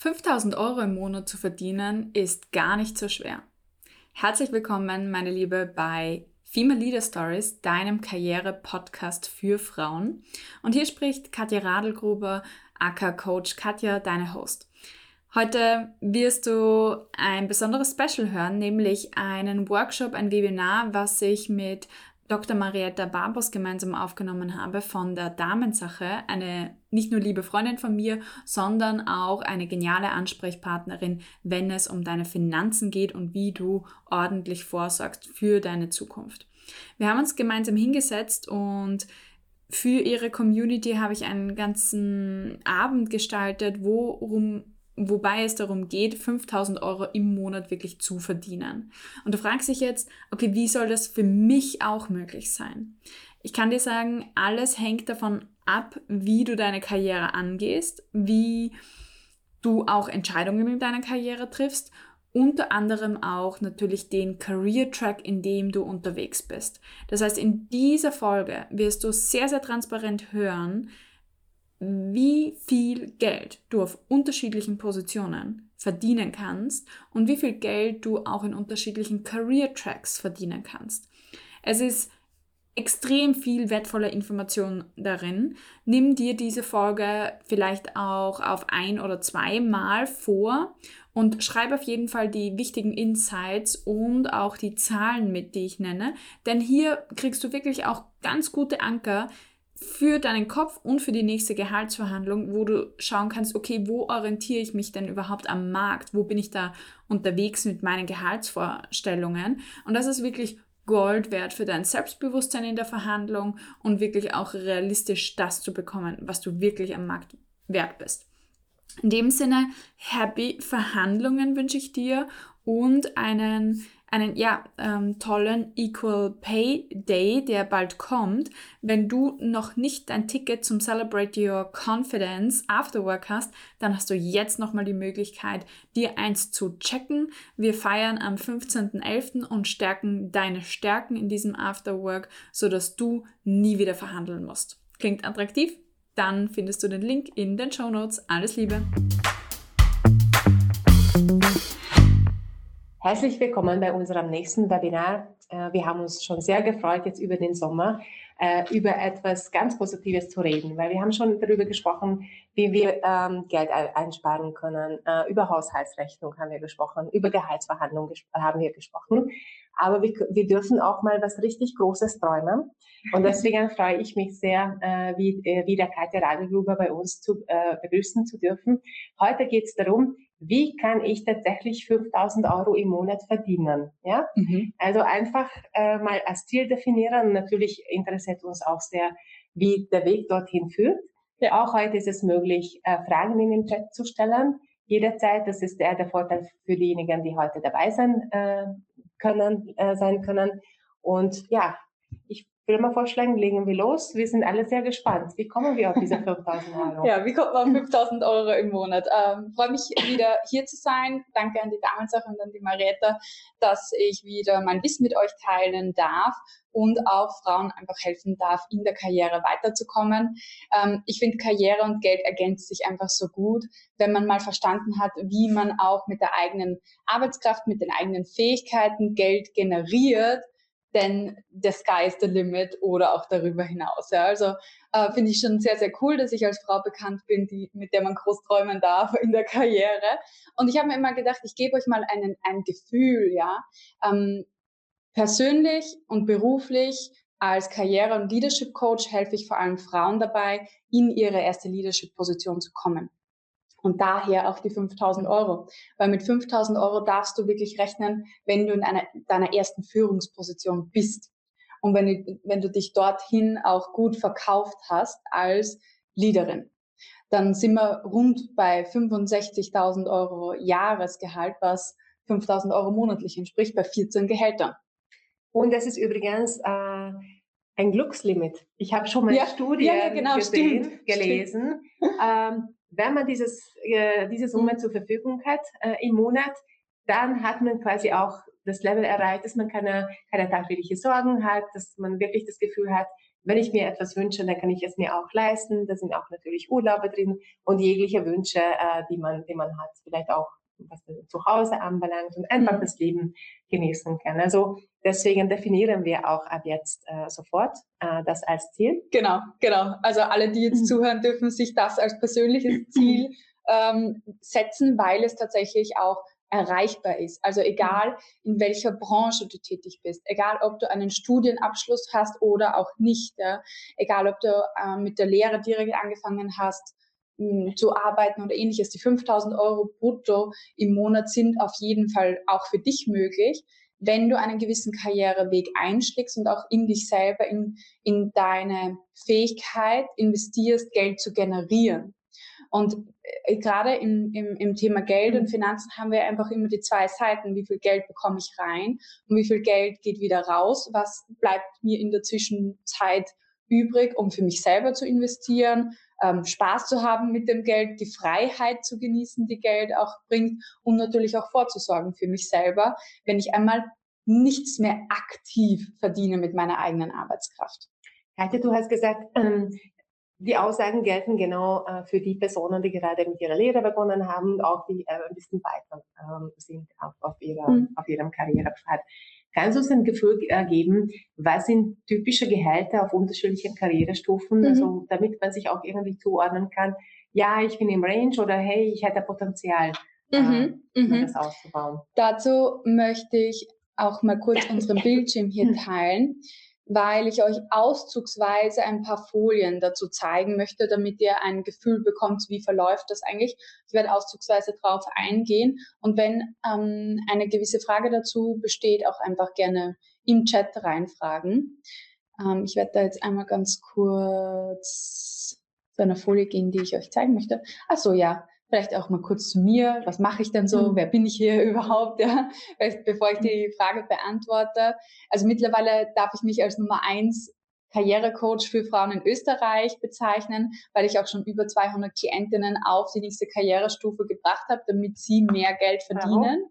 5000 Euro im Monat zu verdienen ist gar nicht so schwer. Herzlich willkommen, meine Liebe, bei Female Leader Stories, deinem Karriere-Podcast für Frauen. Und hier spricht Katja Radelgruber, aka Coach Katja, deine Host. Heute wirst du ein besonderes Special hören, nämlich einen Workshop, ein Webinar, was ich mit Dr. Marietta Barbos gemeinsam aufgenommen habe von der Damensache, eine nicht nur liebe Freundin von mir, sondern auch eine geniale Ansprechpartnerin, wenn es um deine Finanzen geht und wie du ordentlich vorsorgst für deine Zukunft. Wir haben uns gemeinsam hingesetzt und für ihre Community habe ich einen ganzen Abend gestaltet, worum wobei es darum geht, 5000 Euro im Monat wirklich zu verdienen. Und du fragst dich jetzt, okay, wie soll das für mich auch möglich sein? Ich kann dir sagen, alles hängt davon ab, wie du deine Karriere angehst, wie du auch Entscheidungen in deiner Karriere triffst, unter anderem auch natürlich den Career Track, in dem du unterwegs bist. Das heißt, in dieser Folge wirst du sehr, sehr transparent hören, wie viel Geld du auf unterschiedlichen Positionen verdienen kannst und wie viel Geld du auch in unterschiedlichen Career Tracks verdienen kannst. Es ist extrem viel wertvolle Information darin. Nimm dir diese Folge vielleicht auch auf ein oder zweimal vor und schreib auf jeden Fall die wichtigen Insights und auch die Zahlen mit, die ich nenne. Denn hier kriegst du wirklich auch ganz gute Anker, für deinen Kopf und für die nächste Gehaltsverhandlung, wo du schauen kannst, okay, wo orientiere ich mich denn überhaupt am Markt? Wo bin ich da unterwegs mit meinen Gehaltsvorstellungen? Und das ist wirklich Gold wert für dein Selbstbewusstsein in der Verhandlung und wirklich auch realistisch das zu bekommen, was du wirklich am Markt wert bist. In dem Sinne, happy Verhandlungen wünsche ich dir und einen einen ja, ähm, tollen Equal Pay Day, der bald kommt. Wenn du noch nicht dein Ticket zum Celebrate Your Confidence Afterwork hast, dann hast du jetzt nochmal die Möglichkeit, dir eins zu checken. Wir feiern am 15.11. und stärken deine Stärken in diesem Afterwork, sodass du nie wieder verhandeln musst. Klingt attraktiv? Dann findest du den Link in den Show Notes. Alles Liebe! Herzlich willkommen bei unserem nächsten Webinar. Äh, wir haben uns schon sehr gefreut, jetzt über den Sommer äh, über etwas ganz Positives zu reden, weil wir haben schon darüber gesprochen, wie wir ähm, Geld einsparen können. Äh, über Haushaltsrechnung haben wir gesprochen, über Gehaltsverhandlungen haben wir gesprochen. Aber wir, wir dürfen auch mal was richtig Großes träumen. Und deswegen freue ich mich sehr, wie, der Katja Radelgruber bei uns zu begrüßen zu dürfen. Heute geht es darum, wie kann ich tatsächlich 5000 Euro im Monat verdienen? Ja, mhm. also einfach äh, mal als Ziel definieren. Natürlich interessiert uns auch sehr, wie der Weg dorthin führt. Ja. Auch heute ist es möglich, äh, Fragen in den Chat zu stellen. Jederzeit. Das ist der, der Vorteil für diejenigen, die heute dabei sein äh, können, äh, sein können. Und ja, ich würde mal vorschlagen, legen wir los. Wir sind alle sehr gespannt. Wie kommen wir auf diese 5000 Euro? ja, wie kommt man auf 5000 Euro im Monat? Ähm, Freue mich wieder hier zu sein. Danke an die Damensache und an die Marietta, dass ich wieder mein Wissen mit euch teilen darf und auch Frauen einfach helfen darf, in der Karriere weiterzukommen. Ähm, ich finde, Karriere und Geld ergänzt sich einfach so gut, wenn man mal verstanden hat, wie man auch mit der eigenen Arbeitskraft, mit den eigenen Fähigkeiten Geld generiert denn the sky is the limit oder auch darüber hinaus. Ja. Also äh, finde ich schon sehr, sehr cool, dass ich als Frau bekannt bin, die, mit der man groß träumen darf in der Karriere. Und ich habe mir immer gedacht, ich gebe euch mal einen, ein Gefühl, ja. Ähm, persönlich und beruflich als Karriere- und Leadership Coach helfe ich vor allem Frauen dabei, in ihre erste Leadership-Position zu kommen. Und daher auch die 5000 Euro. Weil mit 5000 Euro darfst du wirklich rechnen, wenn du in einer, deiner ersten Führungsposition bist. Und wenn du, wenn du dich dorthin auch gut verkauft hast als Leaderin. Dann sind wir rund bei 65.000 Euro Jahresgehalt, was 5.000 Euro monatlich entspricht, bei 14 Gehältern. Und das ist übrigens äh, ein Glückslimit. Ich habe schon mal ja, Studien ja, ja, genau, gesehen, stimmt, gelesen. Stimmt. Ähm, wenn man dieses, äh, diese Summe zur Verfügung hat äh, im Monat, dann hat man quasi auch das Level erreicht, dass man keine, keine tagtägliche Sorgen hat, dass man wirklich das Gefühl hat, wenn ich mir etwas wünsche, dann kann ich es mir auch leisten. Da sind auch natürlich Urlaube drin und jegliche Wünsche, äh, die man, die man hat, vielleicht auch was das Zuhause anbelangt und einfach mhm. das Leben genießen kann. Also deswegen definieren wir auch ab jetzt äh, sofort äh, das als Ziel. Genau, genau. Also alle, die jetzt mhm. zuhören, dürfen sich das als persönliches Ziel ähm, setzen, weil es tatsächlich auch erreichbar ist. Also egal, in welcher Branche du tätig bist, egal ob du einen Studienabschluss hast oder auch nicht, ja, egal ob du äh, mit der Lehre direkt angefangen hast, zu arbeiten oder ähnliches. Die 5000 Euro brutto im Monat sind auf jeden Fall auch für dich möglich, wenn du einen gewissen Karriereweg einschlägst und auch in dich selber, in, in deine Fähigkeit investierst, Geld zu generieren. Und äh, gerade im, im, im Thema Geld und mhm. Finanzen haben wir einfach immer die zwei Seiten. Wie viel Geld bekomme ich rein und wie viel Geld geht wieder raus? Was bleibt mir in der Zwischenzeit übrig, um für mich selber zu investieren? Ähm, Spaß zu haben mit dem Geld, die Freiheit zu genießen, die Geld auch bringt und natürlich auch vorzusorgen für mich selber, wenn ich einmal nichts mehr aktiv verdiene mit meiner eigenen Arbeitskraft. Katja, du hast gesagt, ähm, die Aussagen gelten genau äh, für die Personen, die gerade mit ihrer Lehre begonnen haben und auch die äh, ein bisschen weiter ähm, sind auf, auf, ihrer, mhm. auf ihrem Karrierepfad. Kannst du uns ein Gefühl äh, geben, was sind typische Gehälter auf unterschiedlichen Karrierestufen, mhm. also damit man sich auch irgendwie zuordnen kann, ja, ich bin im Range oder hey, ich hätte Potenzial, mhm. äh, mhm. das auszubauen. Dazu möchte ich auch mal kurz unseren Bildschirm hier teilen weil ich euch auszugsweise ein paar Folien dazu zeigen möchte, damit ihr ein Gefühl bekommt, wie verläuft das eigentlich. Ich werde auszugsweise darauf eingehen und wenn ähm, eine gewisse Frage dazu besteht, auch einfach gerne im Chat reinfragen. Ähm, ich werde da jetzt einmal ganz kurz zu einer Folie gehen, die ich euch zeigen möchte. Ach so, ja, Vielleicht auch mal kurz zu mir. Was mache ich denn so? Mhm. Wer bin ich hier überhaupt? Ja, bevor ich die Frage beantworte. Also mittlerweile darf ich mich als Nummer eins Karrierecoach für Frauen in Österreich bezeichnen, weil ich auch schon über 200 Klientinnen auf die nächste Karrierestufe gebracht habe, damit sie mehr Geld verdienen.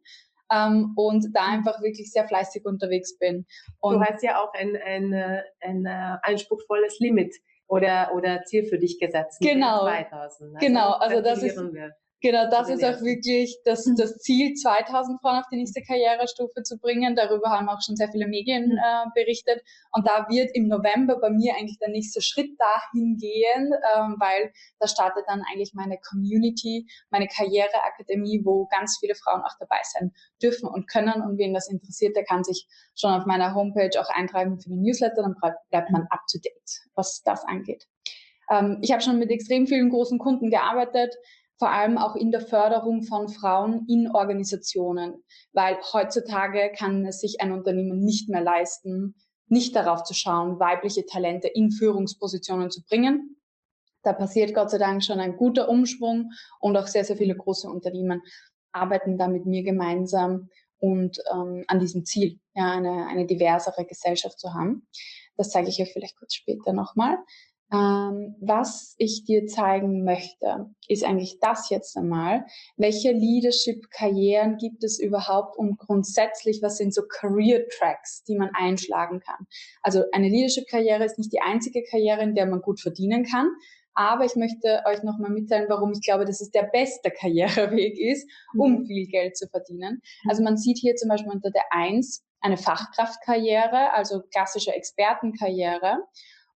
Ähm, und da einfach wirklich sehr fleißig unterwegs bin. Und du hast ja auch ein, ein, ein, ein anspruchsvolles Limit oder, oder Ziel für dich gesetzt. Genau. 2000. Also genau, also das ist, wir. Genau, das ist auch wirklich das, mhm. das Ziel, 2000 Frauen auf die nächste Karrierestufe zu bringen. Darüber haben auch schon sehr viele Medien mhm. äh, berichtet. Und da wird im November bei mir eigentlich der nächste Schritt dahin gehen, ähm, weil da startet dann eigentlich meine Community, meine Karriereakademie, wo ganz viele Frauen auch dabei sein dürfen und können. Und wen das interessiert, der kann sich schon auf meiner Homepage auch eintragen für den Newsletter. Dann bleibt man up to date, was das angeht. Ähm, ich habe schon mit extrem vielen großen Kunden gearbeitet vor allem auch in der Förderung von Frauen in Organisationen, weil heutzutage kann es sich ein Unternehmen nicht mehr leisten, nicht darauf zu schauen, weibliche Talente in Führungspositionen zu bringen. Da passiert Gott sei Dank schon ein guter Umschwung und auch sehr, sehr viele große Unternehmen arbeiten da mit mir gemeinsam und ähm, an diesem Ziel, ja, eine, eine diversere Gesellschaft zu haben. Das zeige ich euch vielleicht kurz später nochmal. Ähm, was ich dir zeigen möchte, ist eigentlich das jetzt einmal. Welche Leadership-Karrieren gibt es überhaupt und grundsätzlich, was sind so Career-Tracks, die man einschlagen kann? Also eine Leadership-Karriere ist nicht die einzige Karriere, in der man gut verdienen kann. Aber ich möchte euch nochmal mitteilen, warum ich glaube, dass es der beste Karriereweg ist, um mhm. viel Geld zu verdienen. Also man sieht hier zum Beispiel unter der Eins eine Fachkraftkarriere, also klassische Expertenkarriere.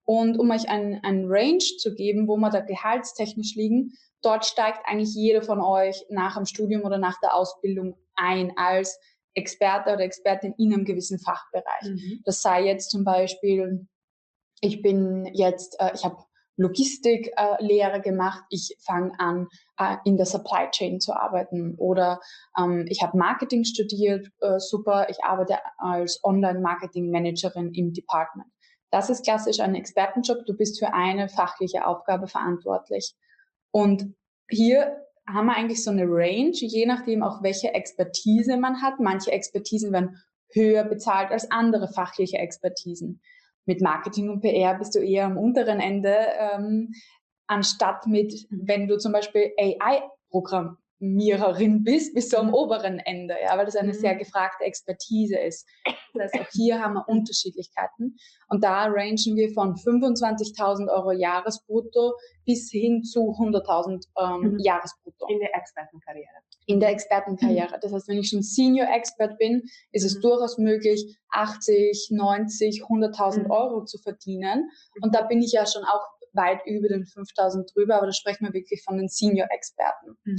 Und um euch einen, einen Range zu geben, wo wir da gehaltstechnisch liegen, dort steigt eigentlich jeder von euch nach dem Studium oder nach der Ausbildung ein als Experte oder Expertin in einem gewissen Fachbereich. Mhm. Das sei jetzt zum Beispiel, ich bin jetzt, äh, ich habe Logistiklehre äh, gemacht, ich fange an, äh, in der Supply Chain zu arbeiten oder ähm, ich habe Marketing studiert, äh, super, ich arbeite als Online-Marketing-Managerin im Department. Das ist klassisch ein Expertenjob. Du bist für eine fachliche Aufgabe verantwortlich. Und hier haben wir eigentlich so eine Range, je nachdem auch welche Expertise man hat. Manche Expertisen werden höher bezahlt als andere fachliche Expertisen. Mit Marketing und PR bist du eher am unteren Ende, ähm, anstatt mit, wenn du zum Beispiel AI-Programm Optimiererin bist, bis du am oberen Ende, ja, weil das eine Mhm. sehr gefragte Expertise ist. Das heißt, auch hier haben wir Unterschiedlichkeiten. Und da rangen wir von 25.000 Euro Jahresbrutto bis hin zu 100.000 ähm, Mhm. Jahresbrutto In der Expertenkarriere. in der Expertenkarriere. Das heißt, wenn ich schon Senior Expert bin, ist es Mhm. durchaus möglich, 80, 90, 100.000 Mhm. Euro zu verdienen. Und da bin ich ja schon auch weit über den 5.000 drüber, aber da sprechen wir wirklich von den Senior Experten. Mhm.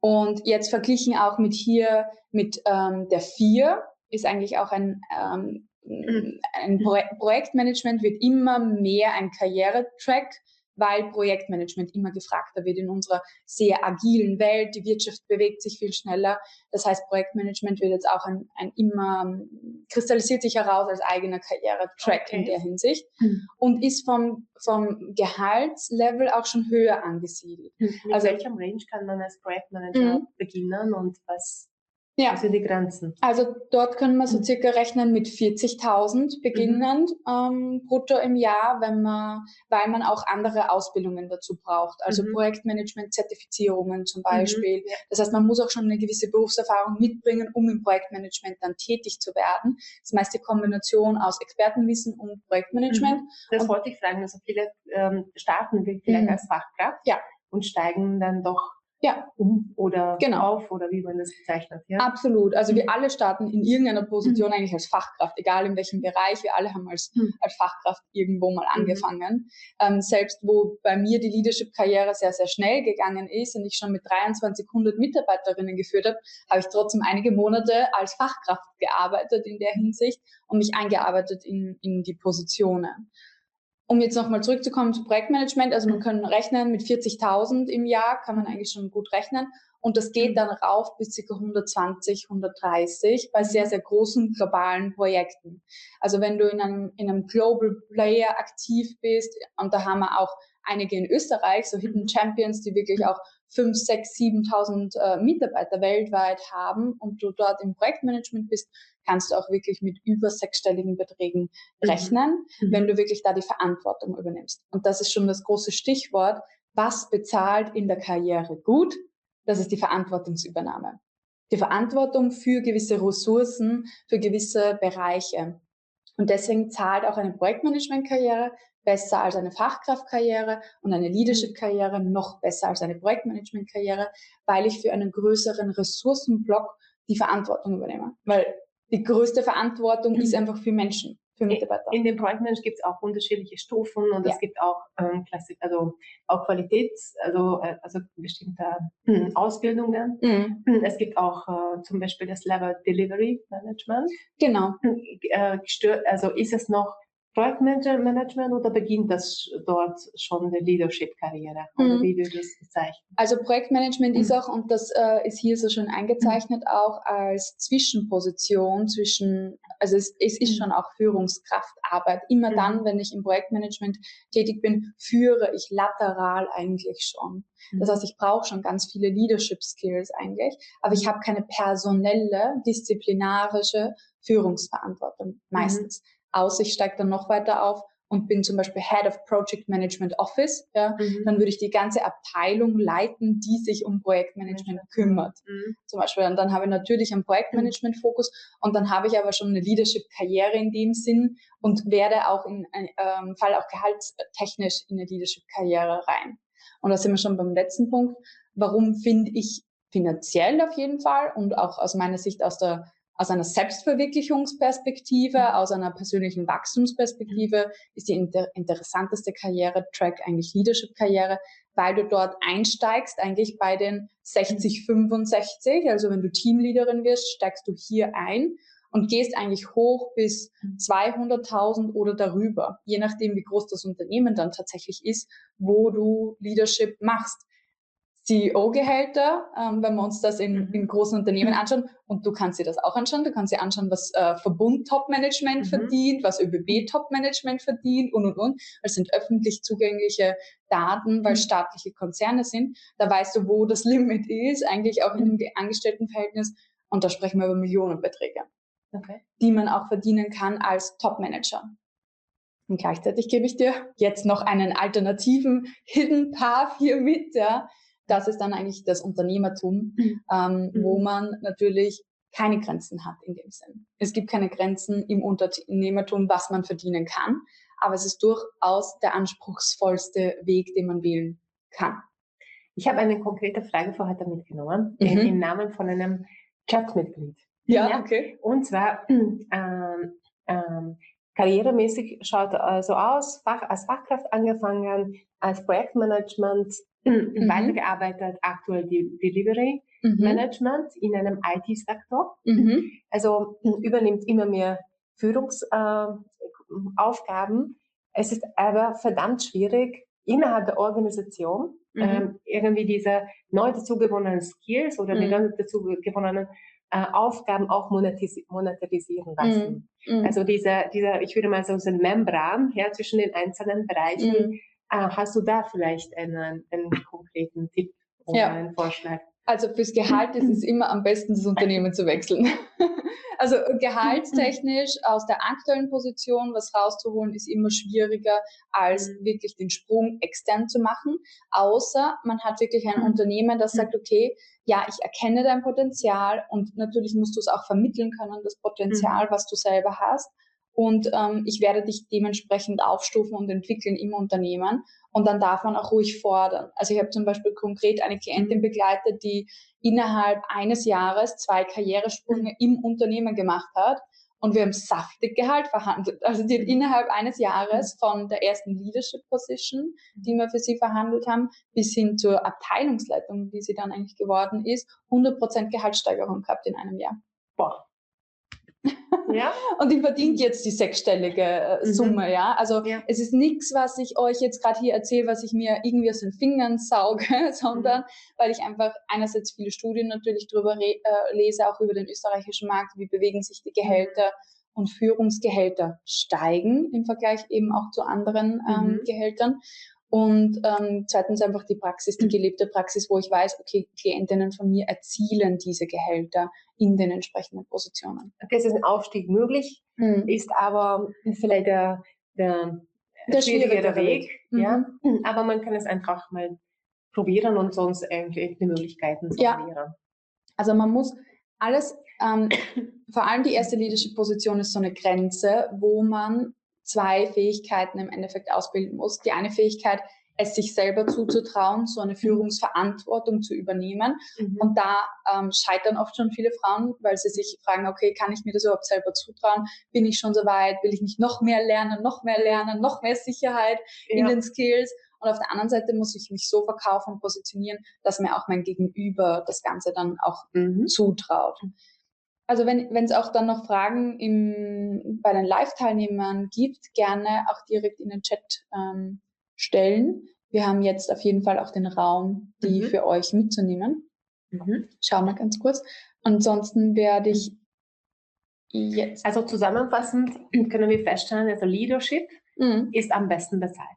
Und jetzt verglichen auch mit hier, mit ähm, der vier ist eigentlich auch ein, ähm, Mhm. ein Pro Projektmanagement wird immer mehr ein Karrieretrack, weil Projektmanagement immer gefragter wird in unserer sehr agilen Welt. Die Wirtschaft bewegt sich viel schneller. Das heißt, Projektmanagement wird jetzt auch ein, ein immer, kristallisiert sich heraus als eigener Karrieretrack in Okay. der Hinsicht Mhm. und ist vom, vom Gehaltslevel auch schon höher angesiedelt. Mit Also- welchem Range kann man als Projektmanager Mhm. beginnen und was, Ja. sind die Grenzen? Also dort können wir so Mhm. circa rechnen mit 40.000 beginnend ähm, brutto im Jahr, wenn man, weil man auch andere Ausbildungen dazu braucht. Also Mhm. Projektmanagement-Zertifizierungen zum Mhm. Beispiel. Ja. Das heißt, man muss auch schon eine gewisse Berufserfahrung mitbringen, um im Projektmanagement dann tätig zu werden. Das ist meist die Kombination aus Expertenwissen und Projektmanagement. Das Und- wollte ich fragen. Also viele ähm, starten vielleicht Mhm. als Fachkraft Ja. und steigen dann doch Ja. um oder Genau. auf oder wie man das bezeichnet. Ja? Absolut. Also Mhm. wir alle starten in irgendeiner Position eigentlich als Fachkraft, egal in welchem Bereich. Wir alle haben als, Mhm. als Fachkraft irgendwo mal Mhm. angefangen. Ähm, selbst wo bei mir die Leadership-Karriere sehr, sehr schnell gegangen ist und ich schon mit 23 100 Mitarbeiterinnen geführt habe, habe ich trotzdem einige Monate als Fachkraft gearbeitet in der Hinsicht und mich eingearbeitet in, in die Positionen. Um jetzt nochmal zurückzukommen zu Projektmanagement, also man kann rechnen mit 40.000 im Jahr, kann man eigentlich schon gut rechnen. Und das geht Mhm. dann rauf bis ca. 120, 130 bei sehr, sehr großen globalen Projekten. Also wenn du in einem, in einem Global Player aktiv bist, und da haben wir auch einige in Österreich, so Hidden Mhm. Champions, die wirklich auch 5, 6, 7.000 äh, Mitarbeiter weltweit haben und du dort im Projektmanagement bist, kannst du auch wirklich mit über sechsstelligen Beträgen Mhm. rechnen Mhm. wenn du wirklich da die Verantwortung übernimmst. Und das ist schon das große Stichwort. Was bezahlt in der Karriere gut? Das ist die Verantwortungsübernahme. Die Verantwortung für gewisse Ressourcen, für gewisse Bereiche. Und deswegen zahlt auch eine Projektmanagement-Karriere besser als eine Fachkraftkarriere und eine Leadership-Karriere noch besser als eine Projektmanagement-Karriere, weil ich für einen größeren Ressourcenblock die Verantwortung übernehme. Weil die größte Verantwortung Mhm. ist einfach für Menschen, für Mitarbeiter. In dem Projektmanagement gibt es auch unterschiedliche Stufen und Ja. es gibt auch ähm, Klassik, also auch Qualitäts, also, äh, also bestimmte hm, Ausbildungen. Mhm. Es gibt auch äh, zum Beispiel das Level Delivery Management. Genau. Äh, gestört, also ist es noch Projektmanagement oder beginnt das dort schon die Leadership-Karriere? Mhm. wie wird das bezeichnet? Also Projektmanagement Mhm. ist auch, und das äh, ist hier so schön eingezeichnet, auch als Zwischenposition zwischen, also es, es ist Mhm. schon auch Führungskraftarbeit. Immer Mhm. dann, wenn ich im Projektmanagement tätig bin, führe ich lateral eigentlich schon. Das Mhm. heißt, ich brauche schon ganz viele Leadership Skills eigentlich, aber ich habe keine personelle, disziplinarische Führungsverantwortung meistens. Außer ich steige dann noch weiter auf und bin zum Beispiel Head of Project Management Office, ja, Mhm. dann würde ich die ganze Abteilung leiten, die sich um Projektmanagement kümmert. Mhm. Zum Beispiel, und dann habe ich natürlich einen Projektmanagement-Fokus und dann habe ich aber schon eine Leadership-Karriere in dem Sinn und werde auch in ähm, Fall auch gehaltstechnisch in eine Leadership-Karriere rein. Und da sind wir schon beim letzten Punkt. Warum finde ich finanziell auf jeden Fall und auch aus meiner Sicht aus der aus einer Selbstverwirklichungsperspektive, aus einer persönlichen Wachstumsperspektive ist die inter interessanteste Karriere-Track eigentlich Leadership-Karriere, weil du dort einsteigst eigentlich bei den 60, 65. Also wenn du Teamleaderin wirst, steigst du hier ein und gehst eigentlich hoch bis 200.000 oder darüber, je nachdem, wie groß das Unternehmen dann tatsächlich ist, wo du Leadership machst. CEO-Gehälter, ähm, wenn wir uns das in, Mhm. in großen Unternehmen anschauen, und du kannst dir das auch anschauen, du kannst dir anschauen, was äh, Verbund Top-Management Mhm. verdient, was ÖBB Top-Management verdient und, und, und. Das sind öffentlich zugängliche Daten, weil Mhm. staatliche Konzerne sind. Da weißt du, wo das Limit ist, eigentlich auch in einem Angestelltenverhältnis. Und da sprechen wir über Millionenbeträge, Okay. die man auch verdienen kann als Top-Manager. Und gleichzeitig gebe ich dir jetzt noch einen alternativen Hidden Path hier mit, ja. Das ist dann eigentlich das Unternehmertum, mhm. ähm, mhm. wo man natürlich keine Grenzen hat in dem Sinn. Es gibt keine Grenzen im Unternehmertum, was man verdienen kann, aber es ist durchaus der anspruchsvollste Weg, den man wählen kann. Ich habe eine konkrete Frage für heute mitgenommen, mhm. im Namen von einem Chatmitglied. Ja, ja, okay. Und zwar ähm, ähm, karrieremäßig schaut äh, so aus, Fach, als Fachkraft angefangen, als Projektmanagement mhm. weitergearbeitet, aktuell die Delivery mhm. Management in einem IT-Sektor. Mhm. Also übernimmt immer mehr Führungsaufgaben. Äh, es ist aber verdammt schwierig, innerhalb der Organisation mhm. ähm, irgendwie diese neu dazu gewonnenen Skills oder die mhm. neu dazu gewonnenen äh, Aufgaben auch monetis monetarisieren lassen. Mhm. Also dieser, dieser, ich würde mal sagen, so ein Membran her zwischen den einzelnen Bereichen. Äh, hast du da vielleicht einen, einen konkreten Tipp oder ja. einen Vorschlag? Also fürs Gehalt ist es immer am besten, das Unternehmen zu wechseln. also gehaltstechnisch aus der aktuellen Position was rauszuholen, ist immer schwieriger, als mhm. wirklich den Sprung extern zu machen. Außer man hat wirklich ein mhm. Unternehmen, das sagt, okay, ja, ich erkenne dein Potenzial und natürlich musst du es auch vermitteln können, das Potenzial, mhm. was du selber hast. Und ähm, ich werde dich dementsprechend aufstufen und entwickeln im Unternehmen. Und dann darf man auch ruhig fordern. Also ich habe zum Beispiel konkret eine Klientin mhm. begleitet, die innerhalb eines Jahres zwei Karrieresprünge im Unternehmen gemacht hat. Und wir haben saftig Gehalt verhandelt. Also die hat innerhalb eines Jahres von der ersten Leadership Position, die wir für sie verhandelt haben, bis hin zur Abteilungsleitung, die sie dann eigentlich geworden ist, 100% Gehaltssteigerung gehabt in einem Jahr. Boah. Ja. und die verdient jetzt die sechsstellige äh, mhm. Summe, mhm. ja. Also ja. es ist nichts, was ich euch jetzt gerade hier erzähle, was ich mir irgendwie aus den Fingern sauge, sondern mhm. weil ich einfach einerseits viele Studien natürlich drüber äh, lese, auch über den österreichischen Markt, wie bewegen sich die Gehälter und Führungsgehälter steigen im Vergleich eben auch zu anderen ähm, mhm. Gehältern. Und ähm, zweitens einfach die Praxis, die gelebte Praxis, wo ich weiß, okay, Klientinnen von mir erzielen diese Gehälter in den entsprechenden Positionen. Okay, es ist ein Aufstieg möglich, mhm. ist aber vielleicht der, der, der schwierigere Weg. Weg. Ja? Mhm. Aber man kann es einfach mal probieren und sonst irgendwie die Möglichkeiten sondieren. Ja. Also man muss alles, ähm, vor allem die erste Leadership-Position ist so eine Grenze, wo man zwei Fähigkeiten im Endeffekt ausbilden muss. Die eine Fähigkeit, es sich selber zuzutrauen, so eine Führungsverantwortung zu übernehmen. Mhm. Und da ähm, scheitern oft schon viele Frauen, weil sie sich fragen, okay, kann ich mir das überhaupt selber zutrauen? Bin ich schon so weit? Will ich nicht noch mehr lernen, noch mehr lernen, noch mehr Sicherheit ja. in den Skills? Und auf der anderen Seite muss ich mich so verkaufen und positionieren, dass mir auch mein Gegenüber das Ganze dann auch mhm. zutraut. Also wenn es auch dann noch Fragen im, bei den Live-Teilnehmern gibt, gerne auch direkt in den Chat ähm, stellen. Wir haben jetzt auf jeden Fall auch den Raum, die mhm. für euch mitzunehmen. Mhm. Schauen wir ganz kurz. Ansonsten werde ich jetzt. Also zusammenfassend können wir feststellen, also Leadership mhm. ist am besten bezahlt.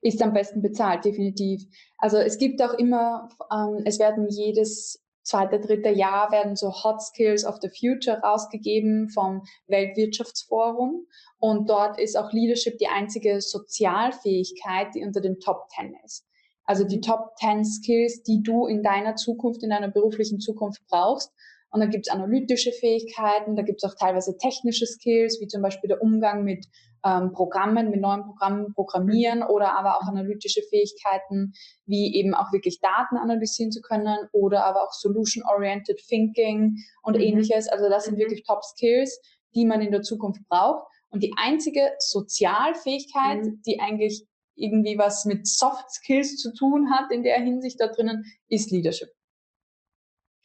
Ist am besten bezahlt, definitiv. Also es gibt auch immer, ähm, es werden jedes zweite, dritte Jahr werden so Hot Skills of the Future rausgegeben vom Weltwirtschaftsforum. Und dort ist auch Leadership die einzige Sozialfähigkeit, die unter den Top Ten ist. Also die Top Ten Skills, die du in deiner Zukunft, in deiner beruflichen Zukunft brauchst. Und da gibt's analytische Fähigkeiten, da gibt's auch teilweise technische Skills, wie zum Beispiel der Umgang mit ähm, Programmen, mit neuen Programmen programmieren oder aber auch analytische Fähigkeiten, wie eben auch wirklich Daten analysieren zu können oder aber auch Solution-Oriented Thinking und mhm. ähnliches. Also das sind mhm. wirklich Top-Skills, die man in der Zukunft braucht. Und die einzige Sozialfähigkeit, mhm. die eigentlich irgendwie was mit Soft Skills zu tun hat in der Hinsicht da drinnen, ist Leadership.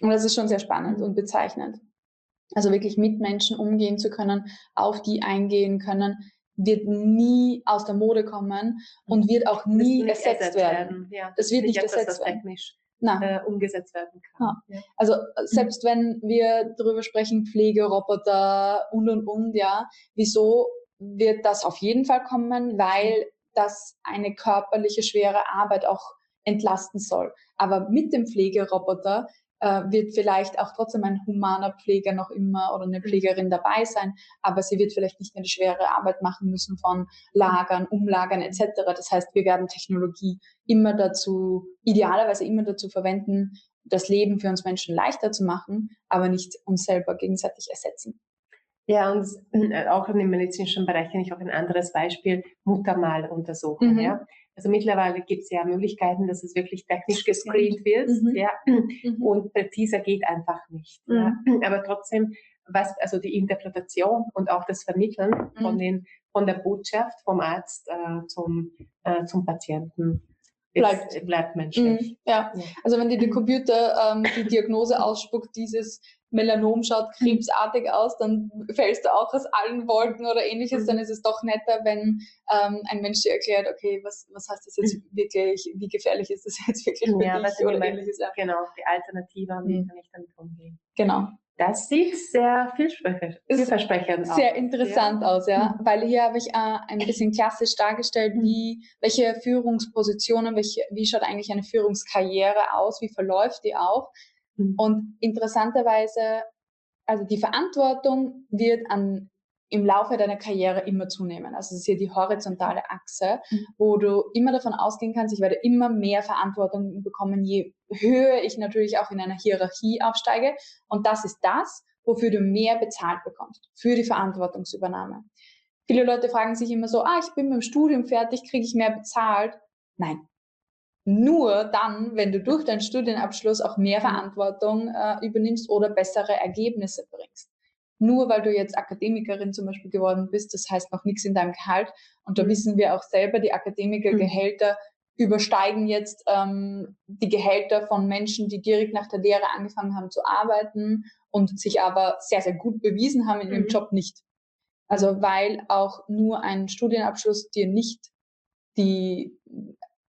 Und das ist schon sehr spannend und bezeichnend. Also wirklich mit Menschen umgehen zu können, auf die eingehen können, wird nie aus der Mode kommen und wird auch nie ersetzt, ersetzt, werden. werden. Ja, das wird nicht, etwas, ersetzt werden. technisch äh, umgesetzt werden kann. Ja. Also äh, selbst wenn wir darüber sprechen, Pflegeroboter und und und, ja, wieso wird das auf jeden Fall kommen? Weil das eine körperliche schwere Arbeit auch entlasten soll. Aber mit dem Pflegeroboter äh, wird vielleicht auch trotzdem ein humaner Pfleger noch immer oder eine Pflegerin dabei sein, aber sie wird vielleicht nicht mehr die schwere Arbeit machen müssen von Lagern, Umlagern etc. Das heißt, wir werden Technologie immer dazu, idealerweise immer dazu verwenden, das Leben für uns Menschen leichter zu machen, aber nicht uns selber gegenseitig ersetzen. Ja, und auch im medizinischen Bereich kenne ich auch ein anderes Beispiel, Muttermaluntersuchung. Mhm. Ja. Also mittlerweile gibt es ja Möglichkeiten, dass es wirklich technisch gescreent wird, mhm. ja, mhm. und präziser geht einfach nicht. Ja. Mhm. Aber trotzdem, was also die Interpretation und auch das Vermitteln von mhm. den von der Botschaft vom Arzt äh, zum äh, zum Patienten bleibt, bleibt menschlich. Mhm, ja. ja. also wenn dir der Computer ähm, die Diagnose ausspuckt, dieses Melanom schaut krebsartig aus, dann fällst du auch aus allen Wolken oder ähnliches, mhm. dann ist es doch netter, wenn ähm, ein Mensch dir erklärt, okay, was, was heißt das jetzt mhm. wirklich, wie gefährlich ist das jetzt wirklich für ja, dich oder ähnliches. Ja. Genau, die Alternative und wie mhm. kann ich damit umgehen. Genau. Das sieht sehr vielversprechend aus. Sehr interessant ja. aus, ja. Mhm. Weil hier habe ich äh, ein bisschen klassisch dargestellt, mhm. wie, welche Führungspositionen, welche, wie schaut eigentlich eine Führungskarriere aus, wie verläuft die auch. Mhm. Und interessanterweise, also die Verantwortung wird an, im Laufe deiner Karriere immer zunehmen. Also es ist hier die horizontale Achse, mhm. wo du immer davon ausgehen kannst, ich werde immer mehr Verantwortung bekommen, je höher ich natürlich auch in einer Hierarchie aufsteige. Und das ist das, wofür du mehr bezahlt bekommst, für die Verantwortungsübernahme. Viele Leute fragen sich immer so, ah, ich bin mit dem Studium fertig, kriege ich mehr bezahlt? Nein, nur dann, wenn du durch deinen Studienabschluss auch mehr. Verantwortung äh, übernimmst oder bessere Ergebnisse bringst. Nur weil du jetzt Akademikerin zum Beispiel geworden bist, das heißt noch nichts in deinem Gehalt. Und da mhm. wissen wir auch selber, die Akademikergehälter mhm. übersteigen jetzt ähm, die Gehälter von Menschen, die direkt nach der Lehre angefangen haben zu arbeiten und sich aber sehr, sehr gut bewiesen haben in ihrem mhm. Job nicht. Also weil auch nur ein Studienabschluss dir nicht die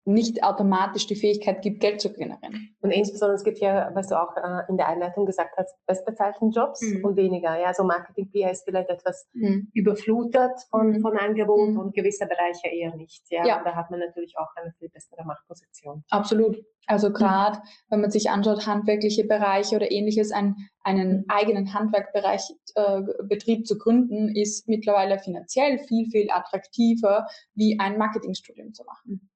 nicht automatisch die Fähigkeit gibt, Geld zu generieren. Und insbesondere, es gibt ja, was du auch äh, in der Einleitung gesagt hast, bestbezahlten Jobs mhm. und weniger. Ja, so Marketing PR ist vielleicht etwas mhm. überflutet von, mhm. von Angebot mhm. und gewisse Bereiche eher nicht. Ja? ja. da hat man natürlich auch eine viel bessere Machtposition. Absolut. Also gerade, wenn man sich anschaut, handwerkliche Bereiche oder ähnliches, einen, einen eigenen Handwerkbereich, äh, Betrieb zu gründen, ist mittlerweile finanziell viel, viel attraktiver, wie ein Marketingstudium zu machen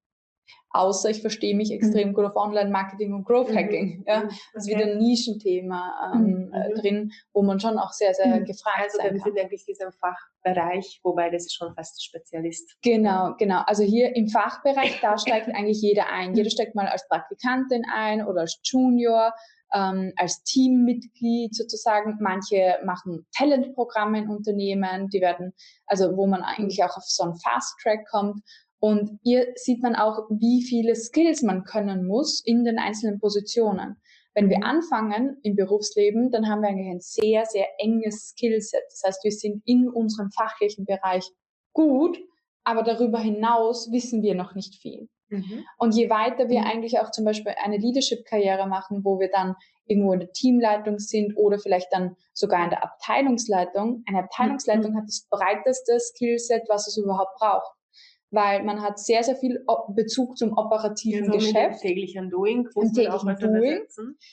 außer ich verstehe mich extrem mhm. gut auf Online-Marketing und Growth-Hacking. Mhm. Ja, das ist wieder ein Nischenthema ähm, mhm. äh, drin, wo man schon auch sehr, sehr gefragt also, sein kann. Also wir sind eigentlich dieser Fachbereich, wobei das ist schon fast Spezialist. Genau, genau. Also hier im Fachbereich, da steigt eigentlich jeder ein. Jeder steigt mal als Praktikantin ein oder als Junior, ähm, als Teammitglied sozusagen. Manche machen Talentprogramme in Unternehmen, die werden, also wo man eigentlich auch auf so einen Fast Track kommt. Und hier sieht man auch, wie viele Skills man können muss in den einzelnen Positionen. Wenn wir anfangen im Berufsleben, dann haben wir eigentlich ein sehr, sehr enges Skillset. Das heißt, wir sind in unserem fachlichen Bereich gut, aber darüber hinaus wissen wir noch nicht viel. Mhm. Und je weiter wir mhm. eigentlich auch zum Beispiel eine Leadership-Karriere machen, wo wir dann irgendwo in der Teamleitung sind oder vielleicht dann sogar in der Abteilungsleitung. Eine Abteilungsleitung mhm. hat das breiteste Skillset, was es überhaupt braucht weil man hat sehr, sehr viel Bezug zum operativen also Geschäft. täglichen Doing. Im täglichen Doing.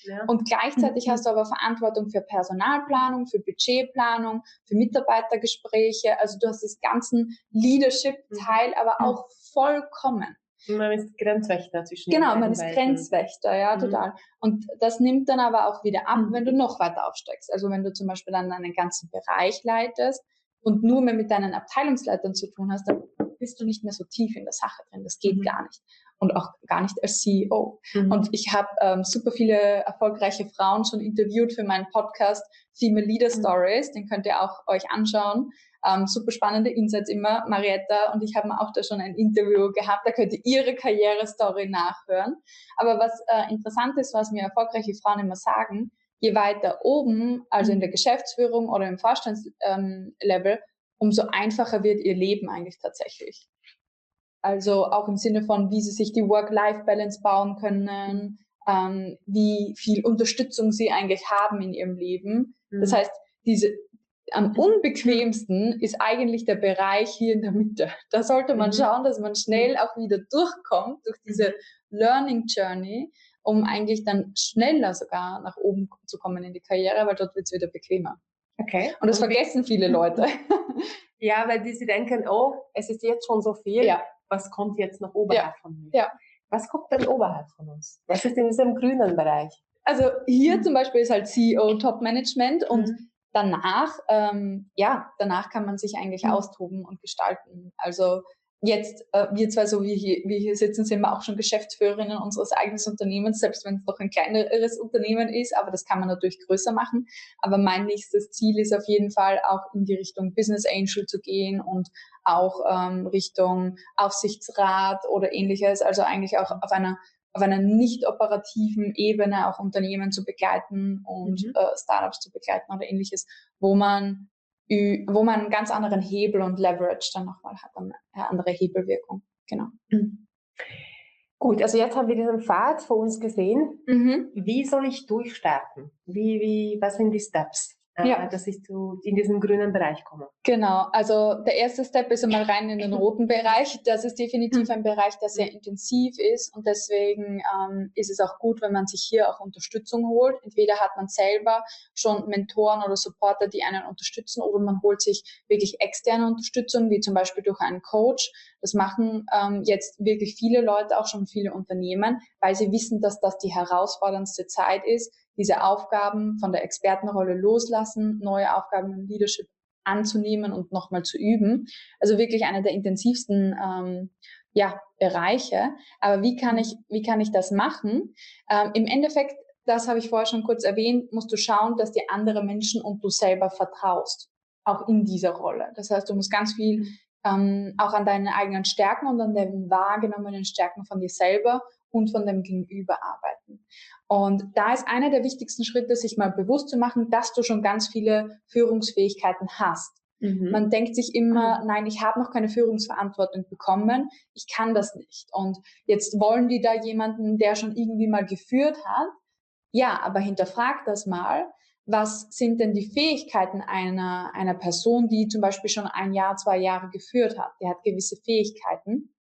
Ja. Und gleichzeitig mhm. hast du aber Verantwortung für Personalplanung, für Budgetplanung, für Mitarbeitergespräche. Also du hast das ganzen Leadership-Teil, aber mhm. auch vollkommen. Man ist Grenzwächter zwischen Genau, man ist Grenzwächter, ja, mhm. total. Und das nimmt dann aber auch wieder ab, mhm. wenn du noch weiter aufsteigst. Also wenn du zum Beispiel dann einen ganzen Bereich leitest und nur mehr mit deinen Abteilungsleitern zu tun hast, dann bist du nicht mehr so tief in der Sache drin. Das geht mhm. gar nicht. Und auch gar nicht als CEO. Mhm. Und ich habe ähm, super viele erfolgreiche Frauen schon interviewt für meinen Podcast Female Leader mhm. Stories. Den könnt ihr auch euch anschauen. Ähm, super spannende Insights immer. Marietta und ich haben auch da schon ein Interview gehabt. Da könnt ihr ihre Karrierestory nachhören. Aber was äh, interessant ist, was mir erfolgreiche Frauen immer sagen, je weiter oben, also in mhm. der Geschäftsführung oder im Vorstandslevel, ähm, umso einfacher wird ihr Leben eigentlich tatsächlich. Also auch im Sinne von, wie sie sich die Work-Life-Balance bauen können, ähm, wie viel Unterstützung sie eigentlich haben in ihrem Leben. Mhm. Das heißt, diese, am unbequemsten ist eigentlich der Bereich hier in der Mitte. Da sollte man mhm. schauen, dass man schnell auch wieder durchkommt durch diese mhm. Learning Journey um eigentlich dann schneller sogar nach oben zu kommen in die Karriere, weil dort wird es wieder bequemer. Okay. Und das vergessen viele Leute. ja, weil die sie denken, oh, es ist jetzt schon so viel. Ja. Was kommt jetzt noch oberhalb ja. von mir? Ja. Was kommt denn oberhalb von uns? Was ist in diesem grünen Bereich? Also hier mhm. zum Beispiel ist halt CEO Top Management und mhm. danach, ähm, ja, danach kann man sich eigentlich mhm. austoben und gestalten. Also jetzt, äh, wir zwei, so wie hier, wie hier sitzen, sind wir auch schon Geschäftsführerinnen unseres eigenen Unternehmens, selbst wenn es doch ein kleineres Unternehmen ist, aber das kann man natürlich größer machen. Aber mein nächstes Ziel ist auf jeden Fall auch in die Richtung Business Angel zu gehen und auch ähm, Richtung Aufsichtsrat oder ähnliches, also eigentlich auch auf einer auf einer nicht operativen Ebene auch Unternehmen zu begleiten und mhm. äh, Startups zu begleiten oder ähnliches, wo man wo man einen ganz anderen Hebel und Leverage dann nochmal hat, eine andere Hebelwirkung. Genau. Mhm. Gut, also jetzt haben wir diesen Pfad vor uns gesehen. Mhm. Wie soll ich durchstarten? Wie, wie, was sind die Steps? Ja. Äh, dass ich zu, in diesen grünen Bereich komme. Genau, also der erste Step ist einmal rein in den roten Bereich. Das ist definitiv ein Bereich, der sehr intensiv ist und deswegen ähm, ist es auch gut, wenn man sich hier auch Unterstützung holt. Entweder hat man selber schon Mentoren oder Supporter, die einen unterstützen oder man holt sich wirklich externe Unterstützung, wie zum Beispiel durch einen Coach. Das machen ähm, jetzt wirklich viele Leute, auch schon viele Unternehmen, weil sie wissen, dass das die herausforderndste Zeit ist, diese Aufgaben von der Expertenrolle loslassen, neue Aufgaben im Leadership anzunehmen und nochmal zu üben. Also wirklich einer der intensivsten ähm, ja, Bereiche. Aber wie kann ich, wie kann ich das machen? Ähm, Im Endeffekt, das habe ich vorher schon kurz erwähnt, musst du schauen, dass dir andere Menschen und du selber vertraust. Auch in dieser Rolle. Das heißt, du musst ganz viel ähm, auch an deinen eigenen Stärken und an den wahrgenommenen Stärken von dir selber und von dem Gegenüber arbeiten. Und da ist einer der wichtigsten Schritte, sich mal bewusst zu machen, dass du schon ganz viele Führungsfähigkeiten hast. Mhm. Man denkt sich immer, nein, ich habe noch keine Führungsverantwortung bekommen, ich kann das nicht. Und jetzt wollen die da jemanden, der schon irgendwie mal geführt hat. Ja, aber hinterfrag das mal. Was sind denn die Fähigkeiten einer, einer Person, die zum Beispiel schon ein Jahr, zwei Jahre geführt hat? Der hat gewisse Fähigkeiten.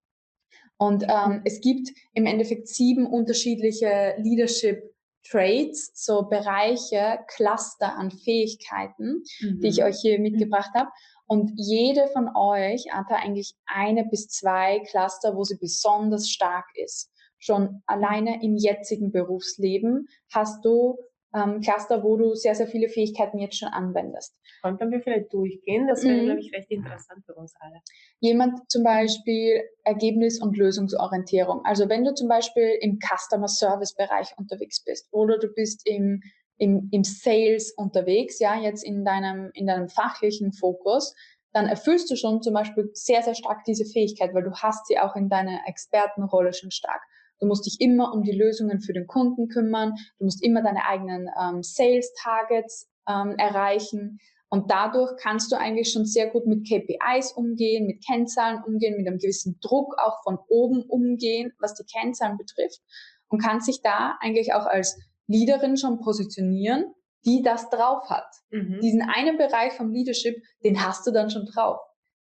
Und ähm, mhm. es gibt im Endeffekt sieben unterschiedliche Leadership Traits, so Bereiche, Cluster an Fähigkeiten, mhm. die ich mhm. euch hier mitgebracht habe. Und jede von euch hat da eigentlich eine bis zwei Cluster, wo sie besonders stark ist. Schon alleine im jetzigen Berufsleben hast du ähm, Cluster, wo du sehr, sehr viele Fähigkeiten jetzt schon anwendest. Konnten wir vielleicht durchgehen? Das wäre, mhm. glaube ich, recht interessant für uns alle. Jemand zum Beispiel Ergebnis- und Lösungsorientierung. Also wenn du zum Beispiel im Customer Service Bereich unterwegs bist oder du bist im, im, im Sales unterwegs, ja, jetzt in deinem, in deinem fachlichen Fokus, dann erfüllst du schon zum Beispiel sehr, sehr stark diese Fähigkeit, weil du hast sie auch in deiner Expertenrolle schon stark. Du musst dich immer um die Lösungen für den Kunden kümmern. Du musst immer deine eigenen ähm, Sales-Targets ähm, erreichen. Und dadurch kannst du eigentlich schon sehr gut mit KPIs umgehen, mit Kennzahlen umgehen, mit einem gewissen Druck auch von oben umgehen, was die Kennzahlen betrifft. Und kannst sich da eigentlich auch als Leaderin schon positionieren, die das drauf hat. Mhm. Diesen einen Bereich vom Leadership, den hast du dann schon drauf.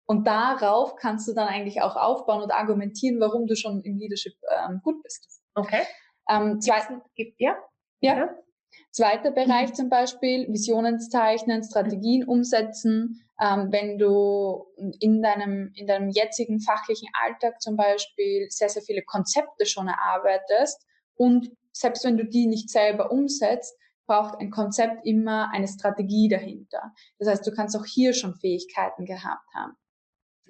Und darauf kannst du dann eigentlich auch aufbauen und argumentieren, warum du schon im Leadership ähm, gut bist. Okay. Ähm, zweiten, ja? Ja. ja. Zweiter Bereich mhm. zum Beispiel, Visionen zeichnen, Strategien umsetzen. Ähm, wenn du in deinem, in deinem jetzigen fachlichen Alltag zum Beispiel sehr, sehr viele Konzepte schon erarbeitest und selbst wenn du die nicht selber umsetzt, braucht ein Konzept immer eine Strategie dahinter. Das heißt, du kannst auch hier schon Fähigkeiten gehabt haben.